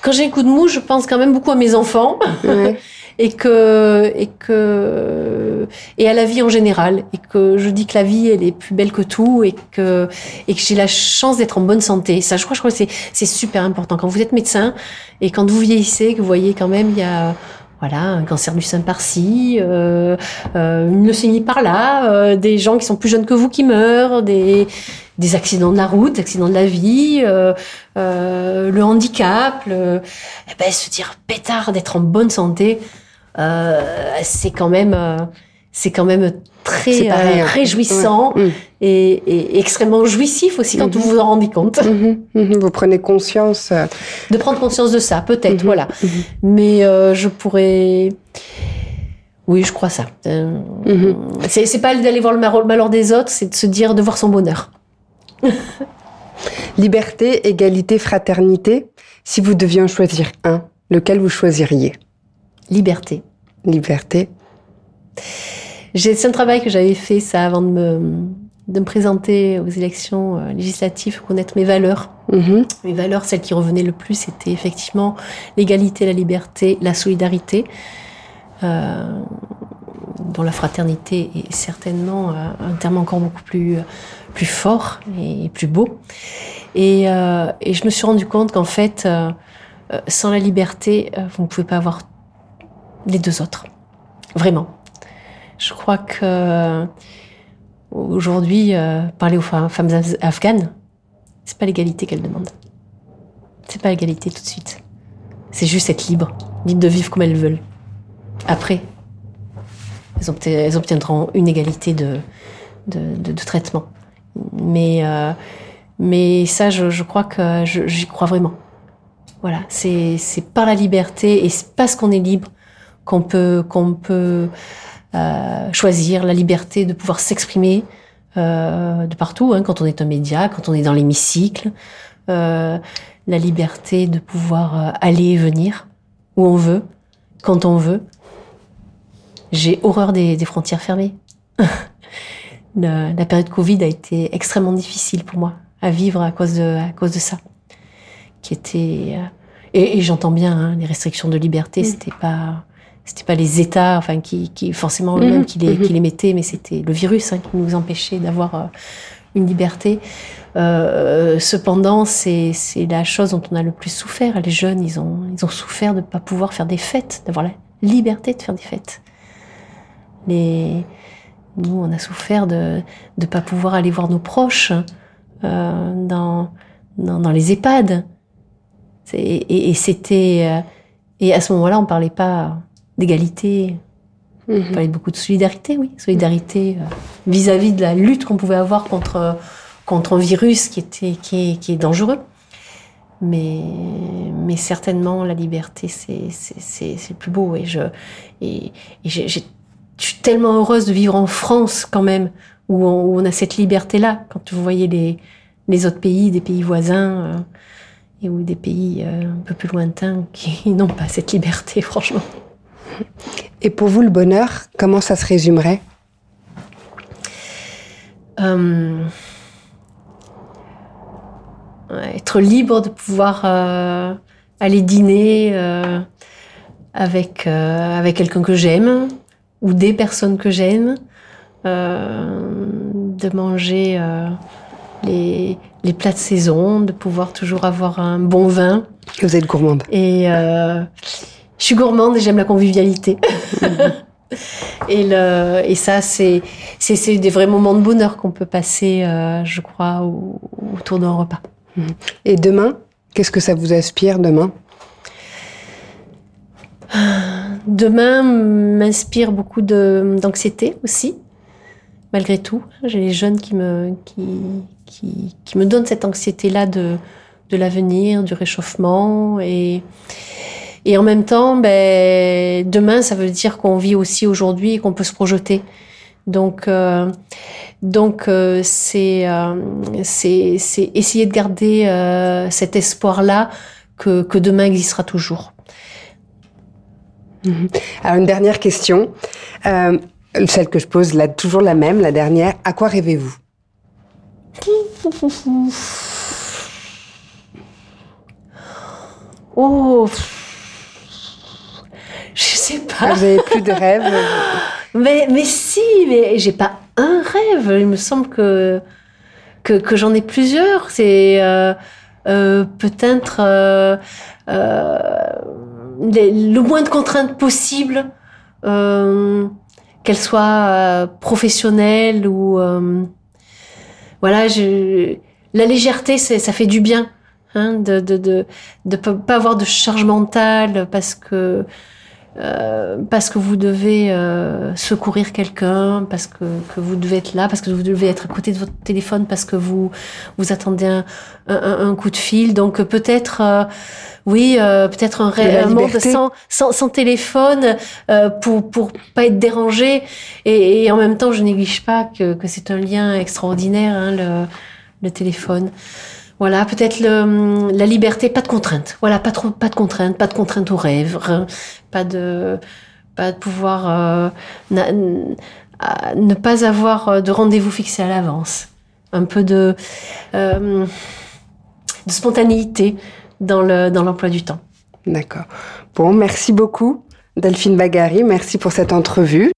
Quand j'ai un coup de mou, je pense quand même beaucoup à mes enfants. Ouais. et que et que et à la vie en général et que je dis que la vie elle est plus belle que tout et que et que j'ai la chance d'être en bonne santé. Ça, je crois, je crois que c'est c'est super important quand vous êtes médecin et quand vous vieillissez, que vous voyez quand même il y a voilà, un cancer du sein par-ci, euh, euh, une leucémie par-là, euh, des gens qui sont plus jeunes que vous qui meurent, des, des accidents de la route, accidents de la vie, le handicap, le, eh ben, se dire pétard d'être en bonne santé, c'est quand même, c'est quand même très hein. réjouissant mm. et, et, extrêmement jouissif aussi quand mm-hmm. vous vous en rendez compte. Mm-hmm. Mm-hmm. Vous prenez conscience. De prendre conscience de ça, peut-être, voilà. Mais je pourrais. Oui, je crois ça. C'est pas d'aller voir le malheur des autres, c'est de se dire de voir son bonheur. Liberté, égalité, fraternité. Si vous deviez en choisir un, lequel vous choisiriez? Liberté. Liberté. C'est un travail que j'avais fait ça avant de me, de me présenter aux élections euh, législatives, connaître mes valeurs. Mm-hmm. Mes valeurs, celles qui revenaient le plus, c'était effectivement l'égalité, la liberté, la solidarité. Euh, dont la fraternité est certainement euh, un terme encore beaucoup plus, plus fort et plus beau. Et, euh, et je me suis rendu compte qu'en fait, euh, sans la liberté, vous ne pouvez pas avoir les deux autres. Vraiment. Je crois que aujourd'hui, parler aux femmes afghanes, c'est pas l'égalité qu'elles demandent. C'est pas l'égalité tout de suite. C'est juste être libre, libre de vivre comme elles veulent. Après, elles, obtiendront une égalité de, de, traitement. Mais, euh, mais ça, je, crois que j'y crois vraiment. Voilà, c'est par la liberté et parce qu'on est libre qu'on peut, qu'on peut euh, choisir la liberté de pouvoir s'exprimer euh, de partout, hein, quand on est un média, quand on est dans l'hémicycle, la liberté de pouvoir aller et venir où on veut, quand on veut, j'ai horreur des, frontières fermées. la, période Covid a été extrêmement difficile pour moi à vivre à cause de, à cause de ça. Qui était, euh, et, j'entends bien, hein, les restrictions de liberté, mm. c'était pas, c'était pas les États, enfin, qui, qui forcément eux-mêmes mm-hmm. qui les, qui mm-hmm. les mettaient, mais c'était le virus hein, qui nous empêchait d'avoir euh, une liberté. Euh, cependant, c'est la chose dont on a le plus souffert. Les jeunes, ils ont, ils ont souffert de ne pas pouvoir faire des fêtes, d'avoir la liberté de faire des fêtes. Les... Nous, on a souffert de ne pas pouvoir aller voir nos proches euh, dans, dans, dans, les EHPAD. Et, et c'était euh, et à ce moment-là, on parlait pas d'égalité. On mhm. parlait beaucoup de solidarité, oui, solidarité euh, vis-à-vis de la lutte qu'on pouvait avoir contre contre un virus qui était qui est, qui est dangereux. Mais mais certainement la liberté, c'est c'est c'est le plus beau. Et je et, et j'ai je suis tellement heureuse de vivre en France quand même, où on, a cette liberté-là. Quand vous voyez les, les autres pays, des pays voisins, euh, et ou des pays euh, un peu plus lointains qui n'ont pas cette liberté, franchement. Et pour vous, le bonheur, comment ça se résumerait? Euh, Être libre de pouvoir aller dîner avec, avec quelqu'un que j'aime, ou des personnes que j'aime, euh, de manger euh, les, les, plats de saison, de pouvoir toujours avoir un bon vin. Vous êtes gourmande. Et euh, je suis gourmande et j'aime la convivialité. et, le, et ça, c'est, c'est, des vrais moments de bonheur qu'on peut passer, je crois, autour d'un repas. Et demain, qu'est-ce que ça vous inspire demain? Demain m'inspire beaucoup d'anxiété aussi, malgré tout. J'ai les jeunes qui me, qui, qui, me donnent cette anxiété-là de, de l'avenir, du réchauffement. Et, et en même temps, ben, demain, ça veut dire qu'on vit aussi aujourd'hui et qu'on peut se projeter. Donc, euh, donc euh, c'est euh, c'est essayer de garder cet espoir-là que, que demain existera toujours. Mhm. Alors une dernière question, celle que je pose là, toujours la même, la dernière. À quoi rêvez-vous? Oh, Je sais pas. Vous n'avez plus de rêves mais, mais si, mais j'ai pas un rêve. Il me semble que, que, que j'en ai plusieurs. C'est euh, euh, peut-être euh, le moins de contraintes possible, qu'elles soient professionnelles ou. voilà, je, la légèreté, ça fait du bien. Hein, de, de, de, de pas avoir de charge mentale parce que euh, parce que vous devez euh, secourir quelqu'un, parce que, que, vous devez être là, parce que vous devez être à côté de votre téléphone, parce que vous vous attendez un, un, un coup de fil. Donc peut-être, euh, oui, euh, peut-être un, un monde sans, sans, sans téléphone pour pour pas être dérangé. Et, et, en même temps, je néglige pas que, que c'est un lien extraordinaire, hein, le, le téléphone. Voilà, peut-être la liberté, pas de contraintes. Voilà, pas trop, pas de contraintes, pas de contraintes aux rêves, pas de, pas de pouvoir euh, ne pas avoir euh, de rendez-vous fixé à l'avance. Un peu de, euh, de spontanéité dans le dans l'emploi du temps. D'accord. Bon, merci beaucoup, Delphine Bagari. Merci pour cette entrevue.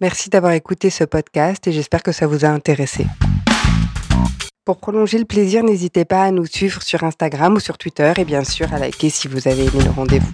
Merci d'avoir écouté ce podcast et j'espère que ça vous a intéressé. Pour prolonger le plaisir, n'hésitez pas à nous suivre sur Instagram ou sur Twitter et bien sûr à liker si vous avez aimé le rendez-vous.